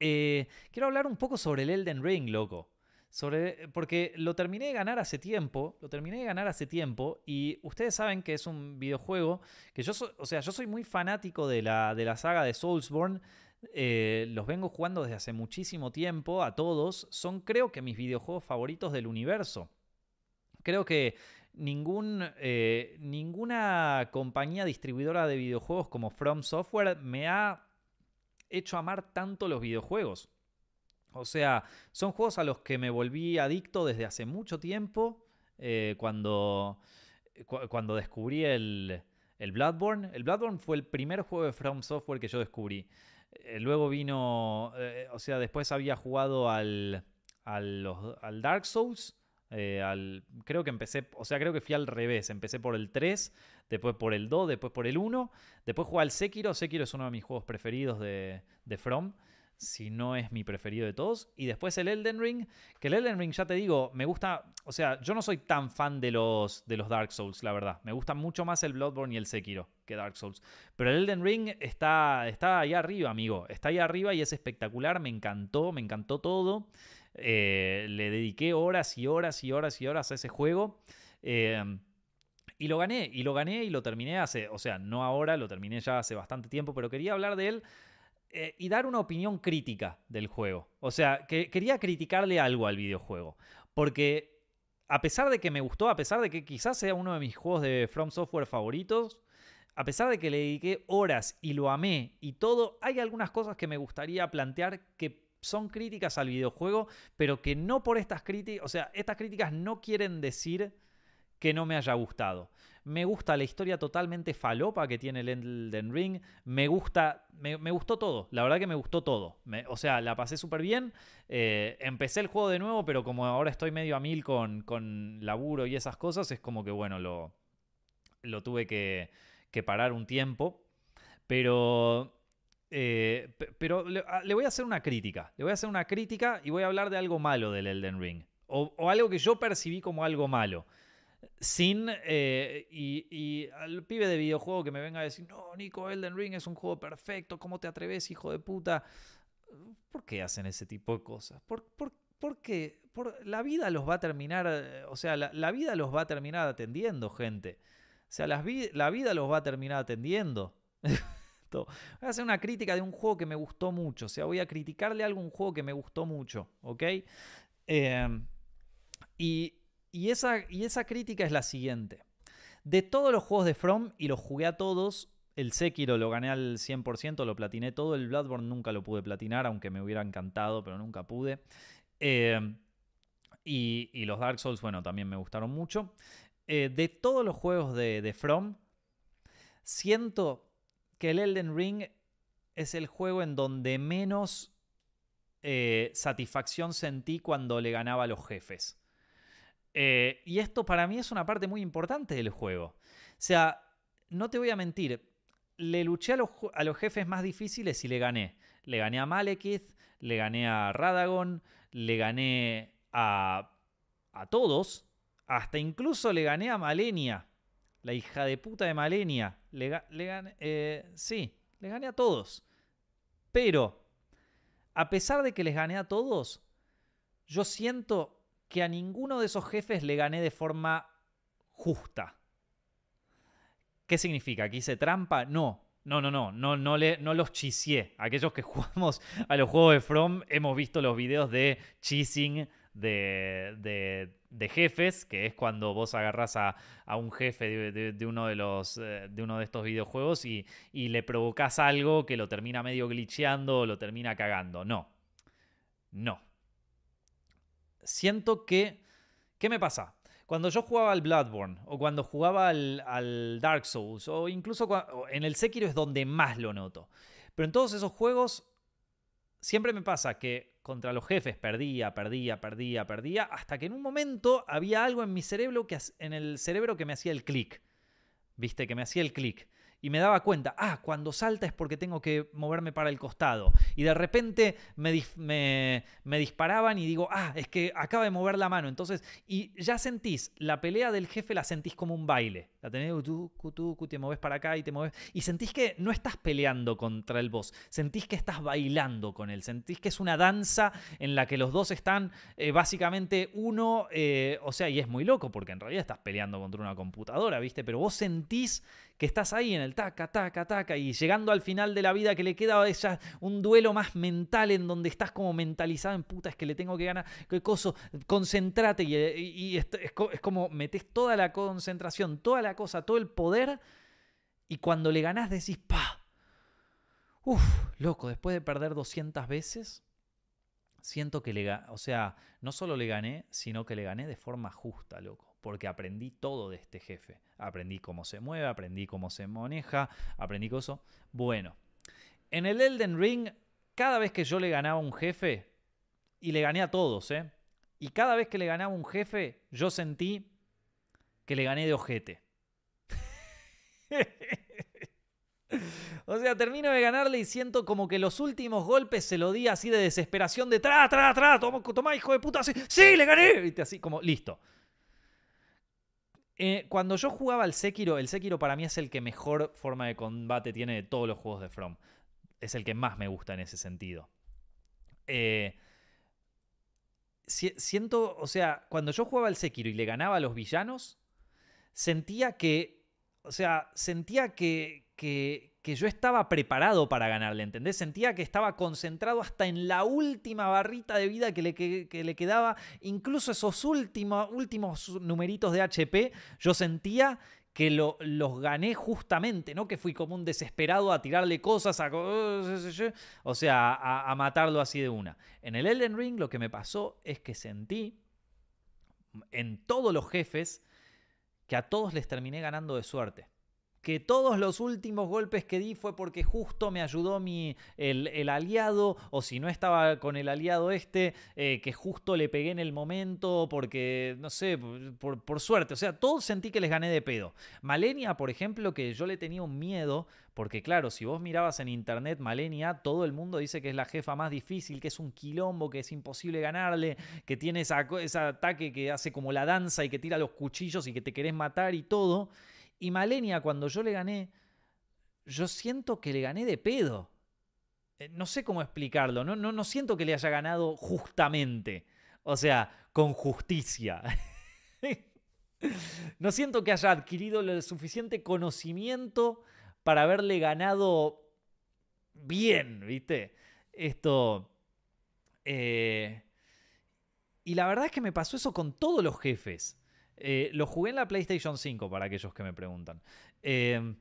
Eh, quiero hablar un poco sobre el Elden Ring, loco. Sobre, porque lo terminé de ganar hace tiempo, lo terminé de ganar hace tiempo y ustedes saben que es un videojuego que yo, o sea, yo soy muy fanático de la, de la saga de Soulsborne, eh, los vengo jugando desde hace muchísimo tiempo a todos, son creo que mis videojuegos favoritos del universo. Creo que ningún, eh, ninguna compañía distribuidora de videojuegos como From Software me ha hecho amar tanto los videojuegos. O sea, son juegos a los que me volví adicto desde hace mucho tiempo, eh, cuando, cuando descubrí el, el Bloodborne. El Bloodborne fue el primer juego de From Software que yo descubrí. Eh, luego vino, eh, o sea, después había jugado al, al Dark Souls. Al, creo que empecé, o sea, creo que fui al revés. Empecé por el 3, después por el 2, después por el 1. Después jugué al Sekiro. Sekiro es uno de mis juegos preferidos de, de From si no es mi preferido de todos. Y después el Elden Ring, que el Elden Ring, ya te digo, me gusta, o sea, yo no soy tan fan de los, de los Dark Souls, la verdad. Me gusta mucho más el Bloodborne y el Sekiro que Dark Souls. Pero el Elden Ring está, está ahí arriba, amigo. Está ahí arriba y es espectacular, me encantó, me encantó todo. Eh, le dediqué horas y horas y horas y horas a ese juego. Eh, y lo gané, y lo gané y lo terminé hace, o sea, no ahora, lo terminé ya hace bastante tiempo, pero quería hablar de él eh, y dar una opinión crítica del juego. O sea, que quería criticarle algo al videojuego. Porque a pesar de que me gustó, a pesar de que quizás sea uno de mis juegos de From Software favoritos, a pesar de que le dediqué horas y lo amé y todo, hay algunas cosas que me gustaría plantear que son críticas al videojuego, pero que no por estas críticas, o sea, estas críticas no quieren decir que no me haya gustado. Me gusta la historia totalmente falopa que tiene el Elden Ring. Me gusta, me, gustó todo. La verdad que me gustó todo. o sea, la pasé súper bien. Eh, empecé el juego de nuevo, pero como ahora estoy medio a mil con, con laburo y esas cosas, es como que bueno, lo, lo tuve que, parar un tiempo. Pero eh, pero ah, le, voy a hacer una crítica. Le voy a hacer una crítica y voy a hablar de algo malo del Elden Ring. O, algo que yo percibí como algo malo sin. Eh, y, al pibe de videojuego que me venga a decir, no, Nico, Elden Ring es un juego perfecto, ¿cómo te atreves, hijo de puta? ¿Por qué hacen ese tipo de cosas? ¿Por, qué? La vida los va a terminar, o sea, la, vida los va a terminar atendiendo, gente. O sea, la vida los va a terminar atendiendo. voy a hacer una crítica de un juego que me gustó mucho. O sea, voy a criticarle algo a un juego que me gustó mucho. ¿Ok? Eh, y, y esa, y esa crítica es la siguiente. De todos los juegos de From, y los jugué a todos, el Sekiro lo gané al 100%, lo platiné todo. El Bloodborne nunca lo pude platinar, aunque me hubiera encantado, pero nunca pude. Eh, y, los Dark Souls, bueno, también me gustaron mucho. Eh, de todos los juegos de, From, siento que el Elden Ring es el juego en donde menos eh, satisfacción sentí cuando le ganaba a los jefes. Eh, y esto para mí es una parte muy importante del juego. O sea, no te voy a mentir, le luché a los, jefes más difíciles y le gané. Le gané a Malekith, le gané a Radagon, le gané a, a todos, hasta incluso le gané a Malenia, la hija de puta de Malenia. Le, gané, eh, sí, le gané a todos. Pero, a pesar de que les gané a todos, yo siento que a ninguno de esos jefes le gané de forma justa. ¿Qué significa? ¿Que hice trampa? No. No, no, no, no, no, le, no los chisié. Aquellos que jugamos a los juegos de From hemos visto los videos de cheesing de, de, jefes, que es cuando vos agarras a, un jefe de, uno de, los, eh, de uno de estos videojuegos y, y le provocas algo que lo termina medio glitcheando o lo termina cagando. No. No siento que... ¿Qué me pasa? Cuando yo jugaba al Bloodborne, o cuando jugaba al, Dark Souls, o incluso en el Sekiro es donde más lo noto. Pero en todos esos juegos siempre me pasa que contra los jefes perdía, perdía, perdía, perdía, hasta que en un momento había algo en mi cerebro que, en el cerebro que me hacía el clic. ¿Viste? Que me hacía el clic y me daba cuenta, ah, cuando salta es porque tengo que moverme para el costado. Y de repente me, me, disparaban y digo, ah, es que acaba de mover la mano. Entonces, y ya sentís, la pelea del jefe la sentís como un baile. La tenés, tú, tú, te mueves para acá y te mueves. Y sentís que no estás peleando contra el boss, sentís que estás bailando con él, sentís que es una danza en la que los dos están eh, básicamente uno, eh, o sea, y es muy loco porque en realidad estás peleando contra una computadora, ¿viste? Pero vos sentís que estás ahí en el taca, taca, taca, y llegando al final de la vida que le queda ella un duelo más mental en donde estás como mentalizado en puta, es que le tengo que ganar, qué cosa, concentrate y, es, como metes toda la concentración, toda la cosa, todo el poder, y cuando le ganás decís, pa, uff, loco, después de perder 200 veces, siento que le gané, o sea, no solo le gané, sino que le gané de forma justa, loco, porque aprendí todo de este jefe. Aprendí cómo se mueve, aprendí cómo se maneja, aprendí cosas. Bueno, en el Elden Ring, cada vez que yo le ganaba a un jefe, y le gané a todos, ¿eh? Y cada vez que le ganaba un jefe, yo sentí que le gané de ojete. O sea, termino de ganarle y siento como que los últimos golpes se lo di así de desesperación de tra, tra, tra, toma, hijo de puta, así, sí, le gané, ¿viste? Así como, listo. Eh, cuando yo jugaba al Sekiro, el Sekiro para mí es el que mejor forma de combate tiene de todos los juegos de From. Es el que más me gusta en ese sentido. Eh, siento, o sea, cuando yo jugaba al Sekiro y le ganaba a los villanos, sentía que, o sea, sentía que, que, yo estaba preparado para ganarle, ¿entendés? Sentía que estaba concentrado hasta en la última barrita de vida que le, que, le quedaba, incluso esos últimos, últimos numeritos de HP, yo sentía que lo, los gané justamente, ¿no? Que fui como un desesperado a tirarle cosas, a, o sea, a, a matarlo así de una. En el Elden Ring lo que me pasó es que sentí en todos los jefes que a todos les terminé ganando de suerte que todos los últimos golpes que di fue porque justo me ayudó mi, el, aliado, o si no estaba con el aliado este, eh, que justo le pegué en el momento, porque, no sé, por, suerte. O sea, todos sentí que les gané de pedo. Malenia, por ejemplo, que yo le tenía un miedo, porque claro, si vos mirabas en internet Malenia, todo el mundo dice que es la jefa más difícil, que es un quilombo, que es imposible ganarle, que tiene esa, ese ataque que hace como la danza y que tira los cuchillos y que te querés matar y todo. Y Malenia, cuando yo le gané, yo siento que le gané de pedo. Eh, no sé cómo explicarlo, no, no, no siento que le haya ganado justamente. O sea, con justicia. no siento que haya adquirido el suficiente conocimiento para haberle ganado bien, ¿viste? Esto... Eh, y la verdad es que me pasó eso con todos los jefes. Eh, lo jugué en la PlayStation 5, para aquellos que me preguntan. Em,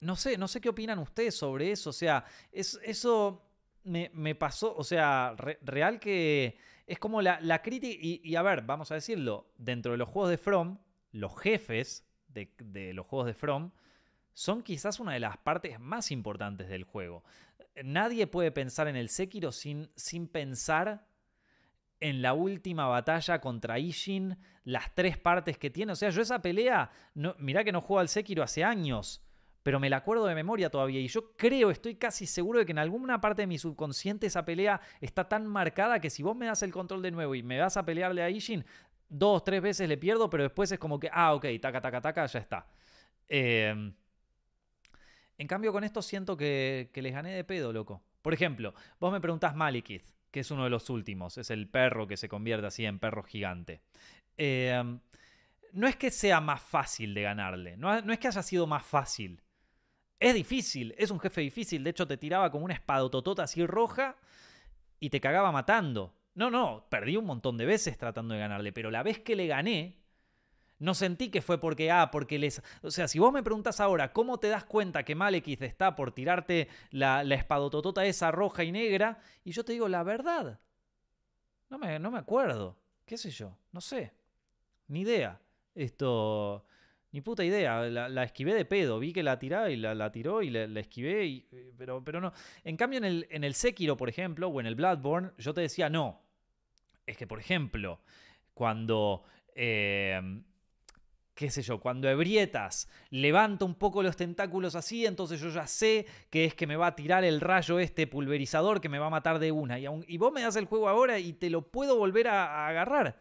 no sé, no sé qué opinan ustedes sobre eso. O sea, eso me, pasó, o sea, real que es como la, crítica. Y, a ver, vamos a decirlo, dentro de los juegos de From, los jefes de, de los juegos de From son quizás una de las partes más importantes del juego. Nadie puede pensar en el Sekiro sin, sin pensar en la última batalla contra Ishin, las tres partes que tiene. O sea, yo esa pelea, no, mirá que no juego al Sekiro hace años, pero me la acuerdo de memoria todavía. Y yo creo, estoy casi seguro de que en alguna parte de mi subconsciente esa pelea está tan marcada que si vos me das el control de nuevo y me vas a pelearle a Ishin, dos, tres veces le pierdo, pero después es como que, ah, ok, taca, taca, taca, ya está. Em, en cambio, con esto siento que, que les gané de pedo, loco. Por ejemplo, vos me preguntás Malikith que es uno de los últimos, es el perro que se convierte así en perro gigante. Em, no es que sea más fácil de ganarle, no, es que haya sido más fácil. Es difícil, es un jefe difícil, de hecho te tiraba como una espadototota así roja y te cagaba matando. No, no, perdí un montón de veces tratando de ganarle, pero la vez que le gané, no sentí que fue porque, ah, porque les... O sea, si vos me preguntas ahora, ¿cómo te das cuenta que Malekith está por tirarte la, la espadototota esa roja y negra? Y yo te digo, la verdad. No me, no me acuerdo. ¿Qué sé yo? No sé. Ni idea. Esto... Ni puta idea. La, esquivé de pedo. Vi que la tiraba y la, tiró y la, esquivé. Pero, pero no. En cambio, en el, en el Sekiro, por ejemplo, o en el Bloodborne, yo te decía, no. Es que, por ejemplo, cuando... Eh, qué sé yo, cuando ebrietas, levanta un poco los tentáculos así, entonces yo ya sé que es que me va a tirar el rayo este pulverizador que me va a matar de una. Y, vos me das el juego ahora y te lo puedo volver a, agarrar.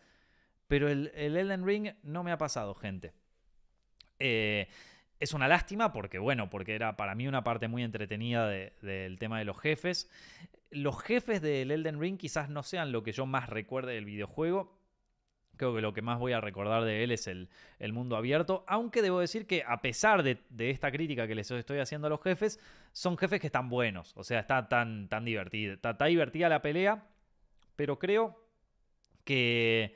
Pero el, el, Elden Ring no me ha pasado, gente. Eh, es una lástima porque, bueno, porque era para mí una parte muy entretenida del tema de los jefes. Los jefes del Elden Ring quizás no sean lo que yo más recuerde del videojuego Creo que lo que más voy a recordar de él es el, mundo abierto, aunque debo decir que a pesar de, esta crítica que les estoy haciendo a los jefes, son jefes que están buenos, o sea, está tan, tan divertida, está, divertida la pelea, pero creo que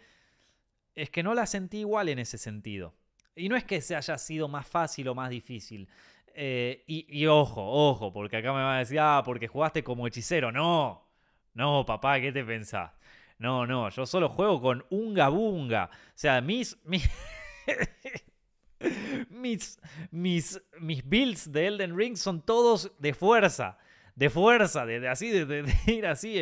es que no la sentí igual en ese sentido. Y no es que se haya sido más fácil o más difícil. Eh, y, y, ojo, ojo, porque acá me van a decir, ah, porque jugaste como hechicero. No, No, papá, ¿qué te pensás? No, no, yo solo juego con Unga Bunga. O sea, mis. mis mis, mis, builds de Elden Ring son todos de fuerza de fuerza, de, así, de, ir así,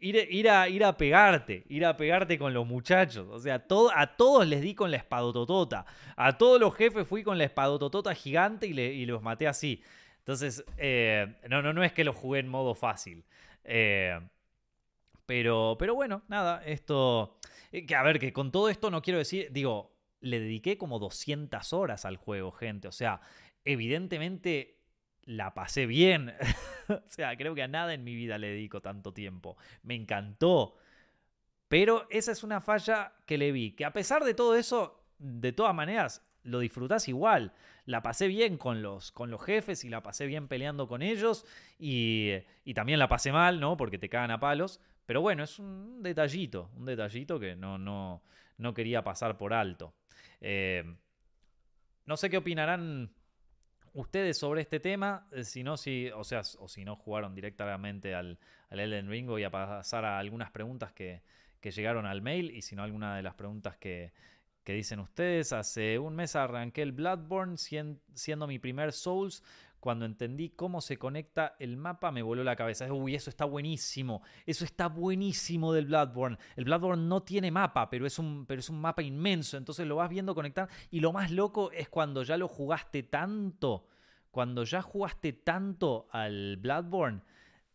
ir, ir, a, ir a pegarte, ir a pegarte con los muchachos. O sea, todo, a todos les di con la espadototota. A todos los jefes fui con la espadototota gigante y, y los maté así. Entonces, eh, no, no, no es que lo jugué en modo fácil. Eh, pero, pero bueno, nada, esto... Eh, que a ver, que con todo esto no quiero decir, digo, le dediqué como 200 horas al juego, gente. O sea, evidentemente la pasé bien. o sea, creo que a nada en mi vida le dedico tanto tiempo. Me encantó. Pero esa es una falla que le vi. Que a pesar de todo eso, de todas maneras, lo disfrutás igual. La pasé bien con los, con los jefes y la pasé bien peleando con ellos. Y, y, también la pasé mal, ¿no? Porque te cagan a palos. Pero bueno, es un detallito. Un detallito que no, no, no quería pasar por alto. Eh, no sé qué opinarán ustedes sobre este tema, eh, si no, si, o sea, o si no jugaron directamente al, al Elden Ring, voy a pasar a algunas preguntas que, llegaron al mail y si no, alguna de las preguntas que, dicen ustedes. Hace un mes arranqué el Bloodborne siendo mi primer Souls. Cuando entendí cómo se conecta el mapa, me voló la cabeza. Uy, eso está buenísimo. Eso está buenísimo del Bloodborne. El Bloodborne no tiene mapa, pero es un, pero es un mapa inmenso. Entonces lo vas viendo conectar. Y lo más loco es cuando ya lo jugaste tanto. Cuando ya jugaste tanto al Bloodborne,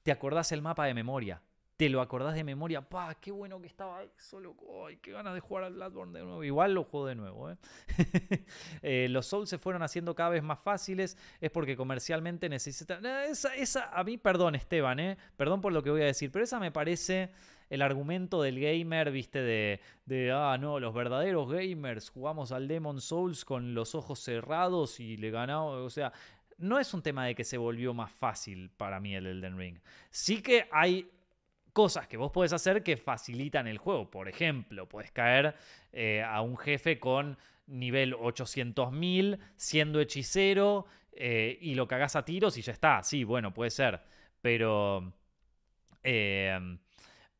te acordás el mapa de memoria te lo acordás de memoria, ¡pah! ¡Qué bueno que estaba eso, loco! ¡Ay, qué ganas de jugar al Bloodborne de nuevo! Igual lo juego de nuevo, ¿eh? ¿eh? los Souls se fueron haciendo cada vez más fáciles, es porque comercialmente necesitan... Esa, esa, a mí, perdón, Esteban, ¿eh? Perdón por lo que voy a decir, pero esa me parece el argumento del gamer, viste, de, de, ah, no, los verdaderos gamers jugamos al Demon Souls con los ojos cerrados y le ganamos, o sea, no es un tema de que se volvió más fácil para mí el Elden Ring. Sí que hay cosas que vos podés hacer que facilitan el juego. Por ejemplo, puedes caer eh, a un jefe con nivel 800.000 siendo hechicero eh, y lo cagás a tiros y ya está. Sí, bueno, puede ser. Pero... Em,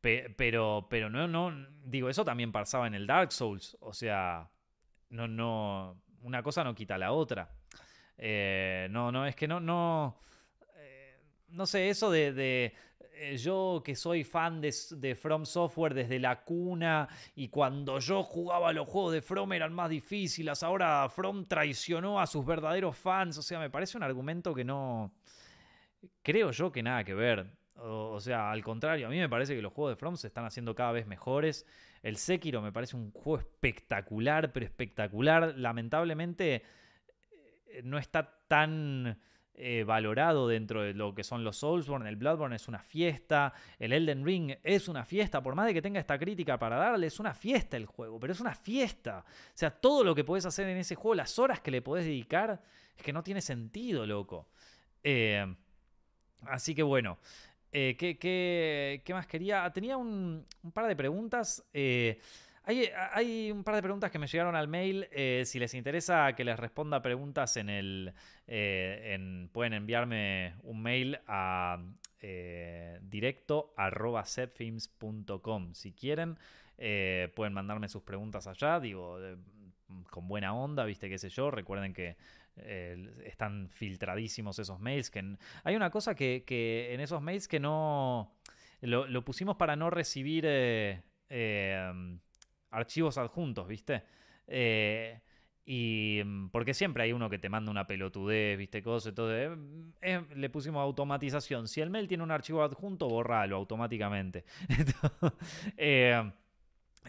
pero, pero no, no, digo, eso también pasaba en el Dark Souls. O sea, no, no, una cosa no quita la otra. Eh, no, no, es que no, no, no sé, eso de eh, yo que soy fan de, From Software desde la cuna y cuando yo jugaba los juegos de From eran más difíciles, ahora From traicionó a sus verdaderos fans, o sea, me parece un argumento que no... Creo yo que nada que ver. O, sea, al contrario, a mí me parece que los juegos de From se están haciendo cada vez mejores. El Sekiro me parece un juego espectacular, pero espectacular. Lamentablemente eh, no está tan eh, valorado dentro de lo que son los Soulsborne. El Bloodborne es una fiesta, el Elden Ring es una fiesta, por más de que tenga esta crítica para darle, es una fiesta el juego, pero es una fiesta. O sea, todo lo que puedes hacer en ese juego, las horas que le podés dedicar, es que no tiene sentido, loco. Eh, así que bueno. Eh, ¿qué, más quería? Tenía un, un par de preguntas. Hay, un par de preguntas que me llegaron al mail. Eh, si les interesa que les responda preguntas en el. Eh, pueden enviarme un mail a eh, directo Si quieren, pueden mandarme sus preguntas allá. Digo, con buena onda, viste, qué sé yo. Recuerden que están filtradísimos esos mails. Que hay una cosa que, en esos mails que no. Lo, pusimos para no recibir archivos adjuntos, ¿viste? Eh, y mm, porque siempre hay uno que te manda una pelotudez, ¿viste? Cosas, todo. Eh, eh, le pusimos automatización. Si el mail tiene un archivo adjunto, borralo automáticamente.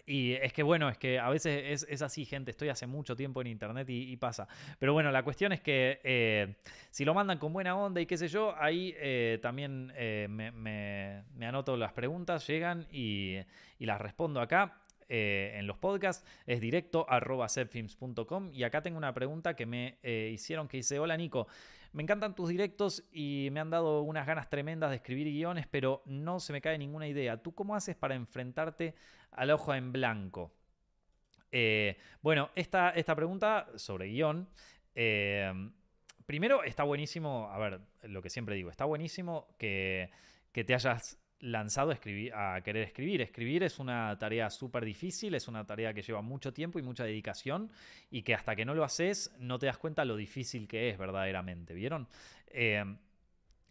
y es que bueno, es que a veces es, así, gente. Estoy hace mucho tiempo en internet y, pasa. Pero bueno, la cuestión es que si lo mandan con buena onda y qué sé yo, ahí también me, anoto las preguntas, llegan y las respondo acá. Eh, en los podcasts es directo arroba y acá tengo una pregunta que me eh, hicieron que dice, hola Nico, me encantan tus directos y me han dado unas ganas tremendas de escribir guiones, pero no se me cae ninguna idea. ¿Tú cómo haces para enfrentarte al ojo en blanco? Eh, bueno, esta, esta pregunta sobre guion primero está buenísimo, a ver, lo que siempre digo, está buenísimo que, que te hayas lanzado a, querer escribir. Escribir es una tarea súper difícil, es una tarea que lleva mucho tiempo y mucha dedicación y que hasta que no lo haces no te das cuenta lo difícil que es verdaderamente, ¿vieron? Eh,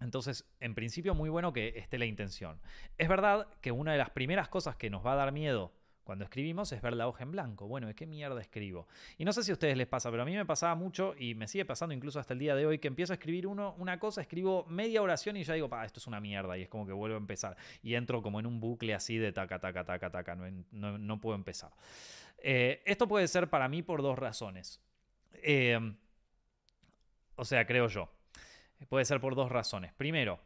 entonces, en principio, muy bueno que esté la intención. Es verdad que una de las primeras cosas que nos va a dar miedo cuando escribimos es ver la hoja en blanco. Bueno, ¿de qué mierda escribo? Y no sé si a ustedes les pasa, pero a mí me pasaba mucho y me sigue pasando incluso hasta el día de hoy que empiezo a escribir uno, una cosa, escribo media oración y ya digo, pa, esto es una mierda y es como que vuelvo a empezar. Y entro como en un bucle así de taca, taca, taca, taca, no, puedo empezar. Eh, esto puede ser para mí por dos razones. Eh, o sea, creo yo. Puede ser por dos razones. Primero,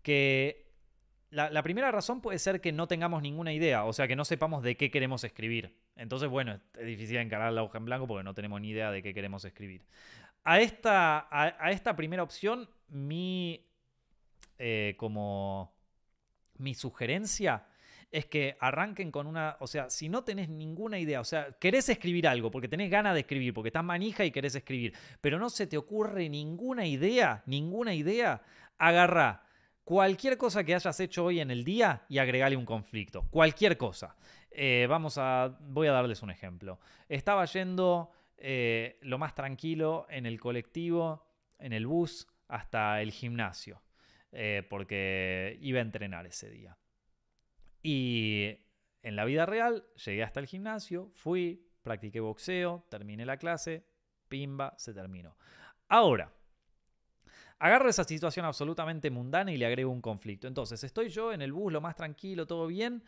que la, primera razón puede ser que no tengamos ninguna idea, o sea, que no sepamos de qué queremos escribir. Entonces, bueno, es difícil encarar la hoja en blanco porque no tenemos ni idea de qué queremos escribir. A esta, a, esta primera opción, mi, eh, como, mi sugerencia es que arranquen con una, o sea, si no tenés ninguna idea, o sea, querés escribir algo porque tenés ganas de escribir, porque estás manija y querés escribir, pero no se te ocurre ninguna idea, ninguna idea, agarra cualquier cosa que hayas hecho hoy en el día y agregale un conflicto. Cualquier cosa. Eh, vamos a. Voy a darles un ejemplo. Estaba yendo eh, lo más tranquilo en el colectivo, en el bus, hasta el gimnasio. Eh, porque iba a entrenar ese día. Y en la vida real llegué hasta el gimnasio, fui, practiqué boxeo, terminé la clase, pimba, se terminó. Ahora, Agarro esa situación absolutamente mundana y le agrego un conflicto. Entonces, estoy yo en el bus, lo más tranquilo, todo bien.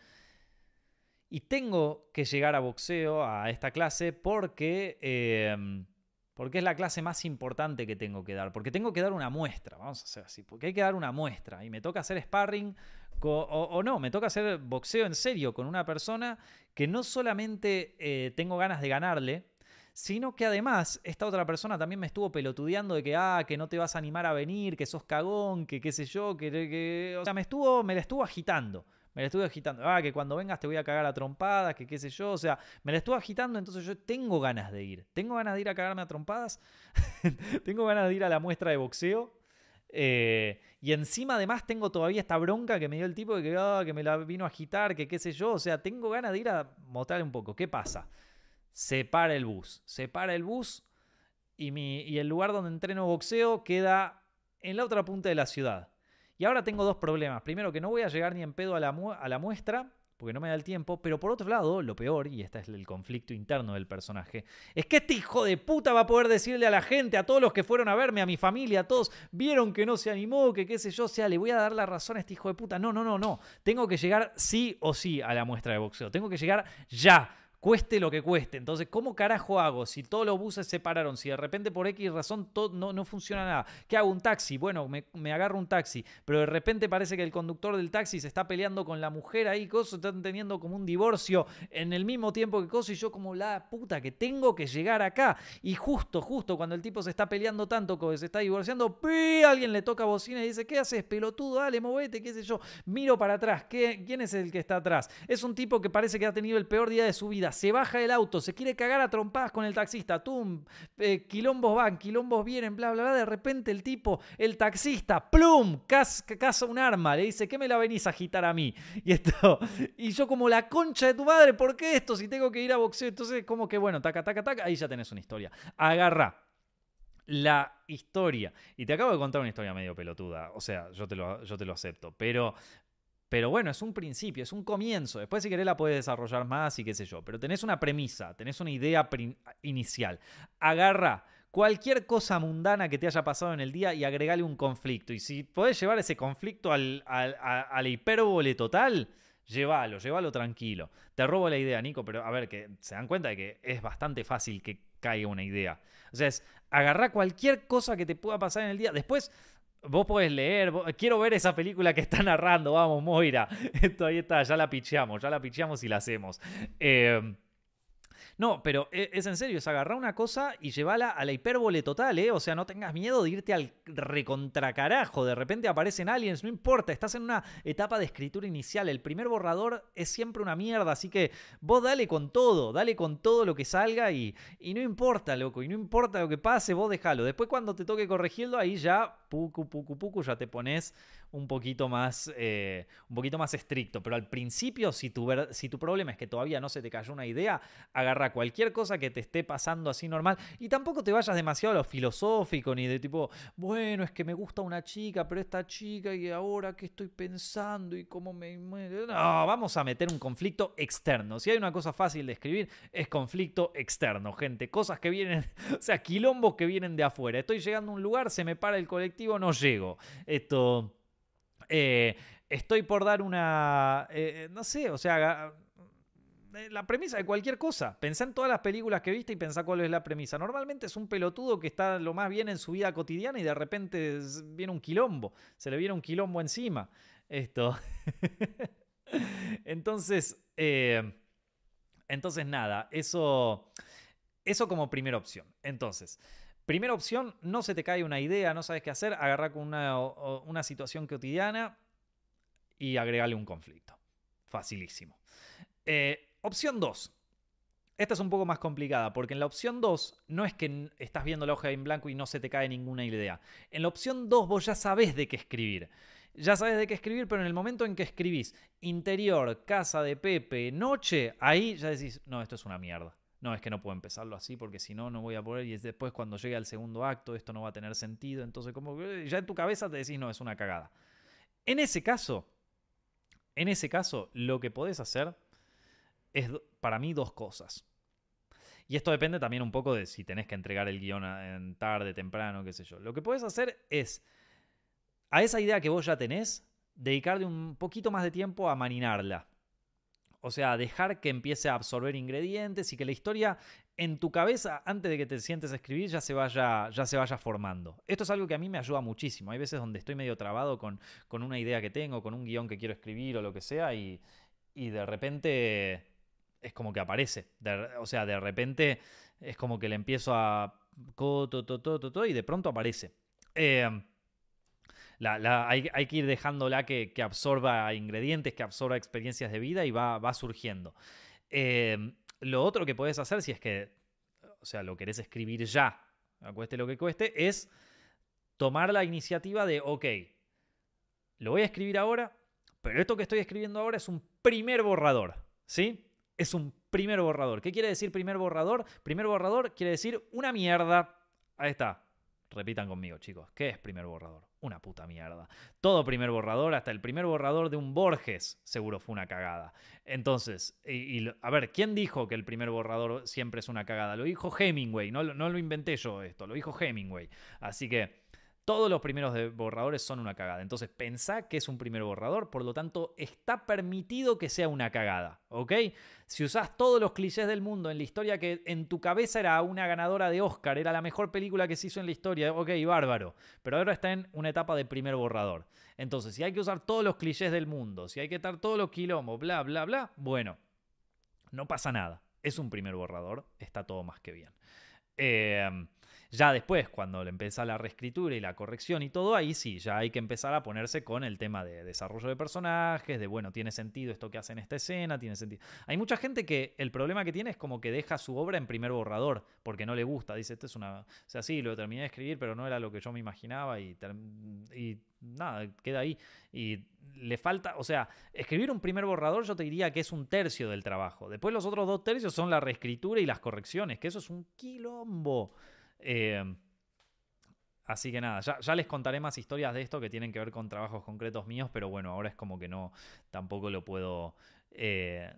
Y tengo que llegar a boxeo, a esta clase, porque, em, porque es la clase más importante que tengo que dar. Porque tengo que dar una muestra, vamos a hacer así. Porque hay que dar una muestra. Y me toca hacer sparring, o, no, me toca hacer boxeo en serio con una persona que no solamente eh, tengo ganas de ganarle, sino que además esta otra persona también me estuvo pelotudeando de que, ah, que no te vas a animar a venir, que sos cagón, que qué sé yo, que, o sea, me estuvo, me la estuvo agitando. Me la estuve agitando. Ah, que cuando vengas te voy a cagar a trompadas, que qué sé yo. O sea, me la estuvo agitando, entonces yo tengo ganas de ir. Tengo ganas de ir a cagarme a trompadas. tengo ganas de ir a la muestra de boxeo. Eh, y encima además tengo todavía esta bronca que me dio el tipo de que, ah, que me la vino a agitar, que qué sé yo. O sea, tengo ganas de ir a mostrar un poco. ¿Qué pasa? Se para el bus. Se para el bus y, mi, y el lugar donde entreno boxeo queda en la otra punta de la ciudad. Y ahora tengo dos problemas. Primero, que no voy a llegar ni en pedo a la, a la muestra, porque no me da el tiempo. Pero por otro lado, lo peor, y este es el conflicto interno del personaje, es que este hijo de puta va a poder decirle a la gente, a todos los que fueron a verme, a mi familia, a todos, vieron que no se animó, que qué sé yo, o sea, le voy a dar la razón a este hijo de puta. No, no, no, no. Tengo que llegar sí o sí a la muestra de boxeo. Tengo que llegar ya cueste lo que cueste. Entonces, ¿cómo carajo hago si todos los buses se pararon? Si de repente por X razón todo, no, no funciona nada. ¿Qué hago? Un taxi. Bueno, me, agarro un taxi. Pero de repente parece que el conductor del taxi se está peleando con la mujer ahí, cosas, están teniendo como un divorcio en el mismo tiempo que cosas. Y yo como la puta que tengo que llegar acá. Y justo, justo cuando el tipo se está peleando tanto, que se está divorciando, alguien le toca bocina y dice, ¿qué haces, pelotudo? Dale, movete, qué sé yo. Miro para atrás. ¿Qué, ¿Quién es el que está atrás? Es un tipo que parece que ha tenido el peor día de su vida se baja del auto, se quiere cagar a trompadas con el taxista, tum, eh, quilombos van, quilombos vienen, bla, bla, bla, de repente el tipo, el taxista, plum, caza un arma, le dice, ¿qué me la venís a agitar a mí? Y esto, y yo como la concha de tu madre, ¿por qué esto? Si tengo que ir a boxeo, entonces como que bueno, taca, taca, taca, ahí ya tenés una historia. Agarra la historia. Y te acabo de contar una historia medio pelotuda, o sea, yo te lo, yo te lo acepto, pero, pero bueno, es un principio, es un comienzo. Después, si querés, la puedes desarrollar más y qué sé yo. Pero tenés una premisa, tenés una idea inicial. Agarra cualquier cosa mundana que te haya pasado en el día y agregale un conflicto. Y si podés llevar ese conflicto al, a, la hipérbole total, llévalo, llévalo tranquilo. Te robo la idea, Nico, pero a ver, que se dan cuenta de que es bastante fácil que caiga una idea. O sea, es agarrar cualquier cosa que te pueda pasar en el día. Después, Vos podés leer, quiero ver esa película que está narrando, vamos, Moira. Esto ahí está, ya la picheamos, ya la picheamos y la hacemos. Eh, no, pero e, es en serio, es agarrar una cosa y llevarla a la hipérbole total, ¿eh? O sea, no tengas miedo de irte al recontracarajo. De repente aparecen aliens, no importa, estás en una etapa de escritura inicial. El primer borrador es siempre una mierda, así que vos dale con todo, dale con todo lo que salga y, y no importa, loco, y no importa lo que pase, vos déjalo. Después cuando te toque corregirlo, ahí ya, pucu, pucu, pucu, ya te pones un poquito más, eh, un poquito más estricto. Pero al principio, si tu, si tu problema es que todavía no se te cayó una idea, agarra cualquier cosa que te esté pasando así normal. Y tampoco te vayas demasiado a lo filosófico, ni de tipo, bueno, es que me gusta una chica, pero esta chica, y ahora qué estoy pensando y cómo me... No, vamos a meter un conflicto externo. Si hay una cosa fácil de escribir, es conflicto externo, gente. Cosas que vienen, o sea, quilombos que vienen de afuera. Estoy llegando a un lugar, se me para el colectivo, no llego. Esto... Eh, estoy por dar una... Eh, no sé, o sea eh, la premisa de cualquier cosa. Pensá en todas las películas que viste y pensá cuál es la premisa. Normalmente es un pelotudo que está lo más bien en su vida cotidiana y de repente viene un quilombo. Se le viene un quilombo encima. Esto. entonces, eh, entonces nada, eso, eso como primera opción. Entonces, primera opción, no se te cae una idea, no sabes qué hacer, agarrar con una, una situación cotidiana y agregarle un conflicto. Facilísimo. Eh, Opción 2. Esta es un poco más complicada, porque en la opción 2 no es que estás viendo la hoja en blanco y no se te cae ninguna idea. En la opción 2 vos ya sabés de qué escribir. Ya sabes de qué escribir, pero en el momento en que escribís interior, casa de Pepe, noche, ahí ya decís, no, esto es una mierda. No, es que no puedo empezarlo así porque si no, no voy a poder. Y después, cuando llegue al segundo acto, esto no va a tener sentido. Entonces, como ya en tu cabeza te decís, no, es una cagada. En ese caso, en ese caso, lo que podés hacer es para mí dos cosas. Y esto depende también un poco de si tenés que entregar el guion en tarde, temprano, qué sé yo. Lo que puedes hacer es, a esa idea que vos ya tenés, dedicarle un poquito más de tiempo a marinarla. O sea, dejar que empiece a absorber ingredientes y que la historia en tu cabeza, antes de que te sientes a escribir, ya se vaya, ya se vaya formando. Esto es algo que a mí me ayuda muchísimo. Hay veces donde estoy medio trabado con, con una idea que tengo, con un guion que quiero escribir o lo que sea, y, y de repente es como que aparece. o sea, de repente es como que le empiezo a... Y de pronto aparece. Em, hay, que ir dejándola que, que, absorba ingredientes, que absorba experiencias de vida y va, va surgiendo. Em, lo otro que puedes hacer, si es que, o sea, lo querés escribir ya, cueste lo que cueste, es tomar la iniciativa de, ok, lo voy a escribir ahora, pero esto que estoy escribiendo ahora es un primer borrador, ¿sí? Es un primer borrador. ¿Qué quiere decir primer borrador? Primer borrador quiere decir una mierda. Ahí está. Repitan conmigo, chicos. ¿Qué es primer borrador? Una puta mierda. Todo primer borrador, hasta el primer borrador de un Borges, seguro fue una cagada. Entonces, y, a ver, ¿quién dijo que el primer borrador siempre es una cagada? Lo dijo Hemingway, no, no lo inventé yo esto, lo dijo Hemingway. Así que todos los primeros borradores son una cagada. Entonces pensá que es un primer borrador, por lo tanto está permitido que sea una cagada, ¿ok? Si usás todos los clichés del mundo en la historia que en tu cabeza era una ganadora de Oscar, era la mejor película que se hizo en la historia, ok, bárbaro, pero ahora está en una etapa de primer borrador. Entonces, si hay que usar todos los clichés del mundo, si hay que estar todos los quilombos, bla, bla, bla, bueno, no pasa nada. Es un primer borrador, está todo más que bien. Eh, ya después, cuando empieza la reescritura y la corrección y todo, ahí sí, ya hay que empezar a ponerse con el tema de desarrollo de personajes, de bueno, tiene sentido esto que hace en esta escena, tiene sentido. Hay mucha gente que el problema que tiene es como que deja su obra en primer borrador, porque no le gusta, dice, esto es una... O sea, sí, lo terminé de escribir, pero no era lo que yo me imaginaba y, y nada, queda ahí. Y le falta, o sea, escribir un primer borrador yo te diría que es un tercio del trabajo. Después los otros dos tercios son la reescritura y las correcciones, que eso es un quilombo. Eh, así que nada, ya, les contaré más historias de esto que tienen que ver con trabajos concretos míos, pero bueno, ahora es como que no, tampoco lo puedo eh,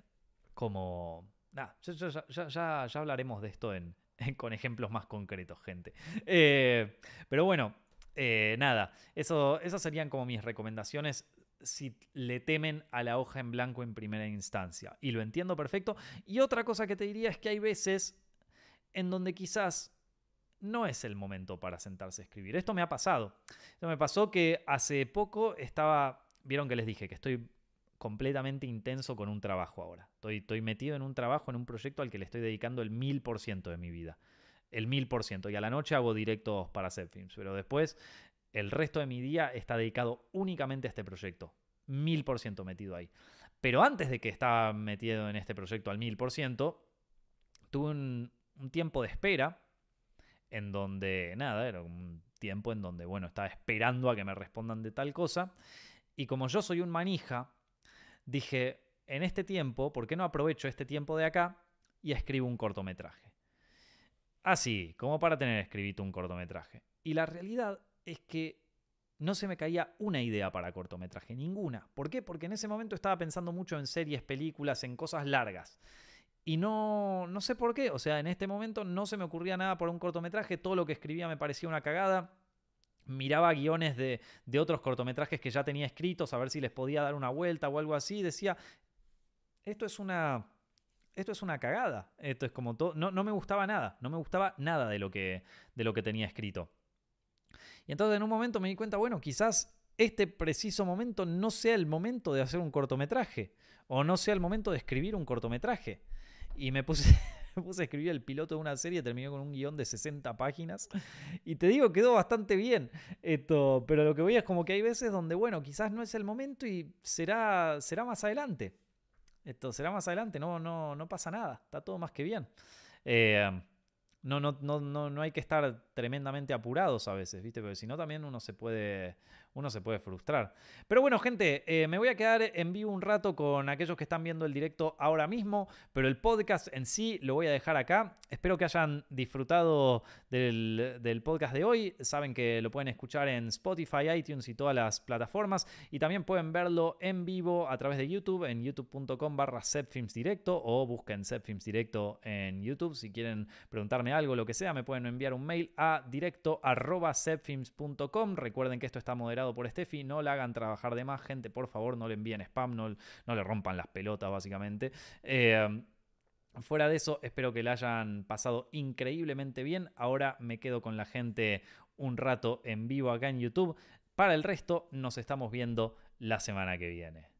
como... Nada, ya, hablaremos de esto en, con ejemplos más concretos, gente. Eh, pero bueno, nada, eso, esas serían como mis recomendaciones si le temen a la hoja en blanco en primera instancia. Y lo entiendo perfecto. Y otra cosa que te diría es que hay veces en donde quizás no es el momento para sentarse a escribir. Esto me ha pasado. Esto me pasó que hace poco estaba, vieron que les dije que estoy completamente intenso con un trabajo ahora. Estoy, metido en un trabajo, en un proyecto al que le estoy dedicando el mil por ciento de mi vida. El mil por ciento. Y a la noche hago directos para hacer films. Pero después, el resto de mi día está dedicado únicamente a este proyecto. Mil por ciento metido ahí. Pero antes de que estaba metido en este proyecto al mil por ciento, tuve un tiempo de espera en donde, nada, era un tiempo en donde, bueno, estaba esperando a que me respondan de tal cosa. Y como yo soy un manija, dije, en este tiempo, ¿por qué no aprovecho este tiempo de acá y escribo un cortometraje? Así, como para tener escrito un cortometraje. Y la realidad es que no se me caía una idea para cortometraje, ninguna. ¿Por qué? Porque en ese momento estaba pensando mucho en series, películas, en cosas largas. Y no, no sé por qué, o sea, en este momento no se me ocurría nada por un cortometraje, todo lo que escribía me parecía una cagada. Miraba guiones de, de otros cortometrajes que ya tenía escritos, a ver si les podía dar una vuelta o algo así. Decía, esto es una esto es una cagada. Esto es como todo. No, no, me gustaba nada. No me gustaba nada de lo, que, de lo que tenía escrito. Y entonces en un momento me di cuenta, bueno, quizás este preciso momento no sea el momento de hacer un cortometraje. O no sea el momento de escribir un cortometraje. Y me puse, puse a escribir el piloto de una serie, terminé con un guion de 60 páginas. Y te digo, quedó bastante bien esto. Pero lo que voy es como que hay veces donde, bueno, quizás no es el momento y será, será más adelante. Esto será más adelante, no, no, no pasa nada, está todo más que bien. Eh, no, no, no, no hay que estar tremendamente apurados a veces, ¿viste? Porque si no también uno se puede, uno se puede frustrar. Pero bueno, gente, eh, me voy a quedar en vivo un rato con aquellos que están viendo el directo ahora mismo, pero el podcast en sí lo voy a dejar acá. Espero que hayan disfrutado del, podcast de hoy. Saben que lo pueden escuchar en Spotify, iTunes y todas las plataformas. Y también pueden verlo en vivo a través de YouTube, en youtube.com barra Directo o busquen Setfilms Directo en YouTube. Si quieren preguntarme algo, lo que sea, me pueden enviar un mail a directo arroba Recuerden que esto está moderado por Steffi, no la hagan trabajar de más, gente, por favor, no le envíen spam, no, le rompan las pelotas, básicamente. Eh, fuera de eso, espero que la hayan pasado increíblemente bien. Ahora me quedo con la gente un rato en vivo acá en YouTube. Para el resto, nos estamos viendo la semana que viene.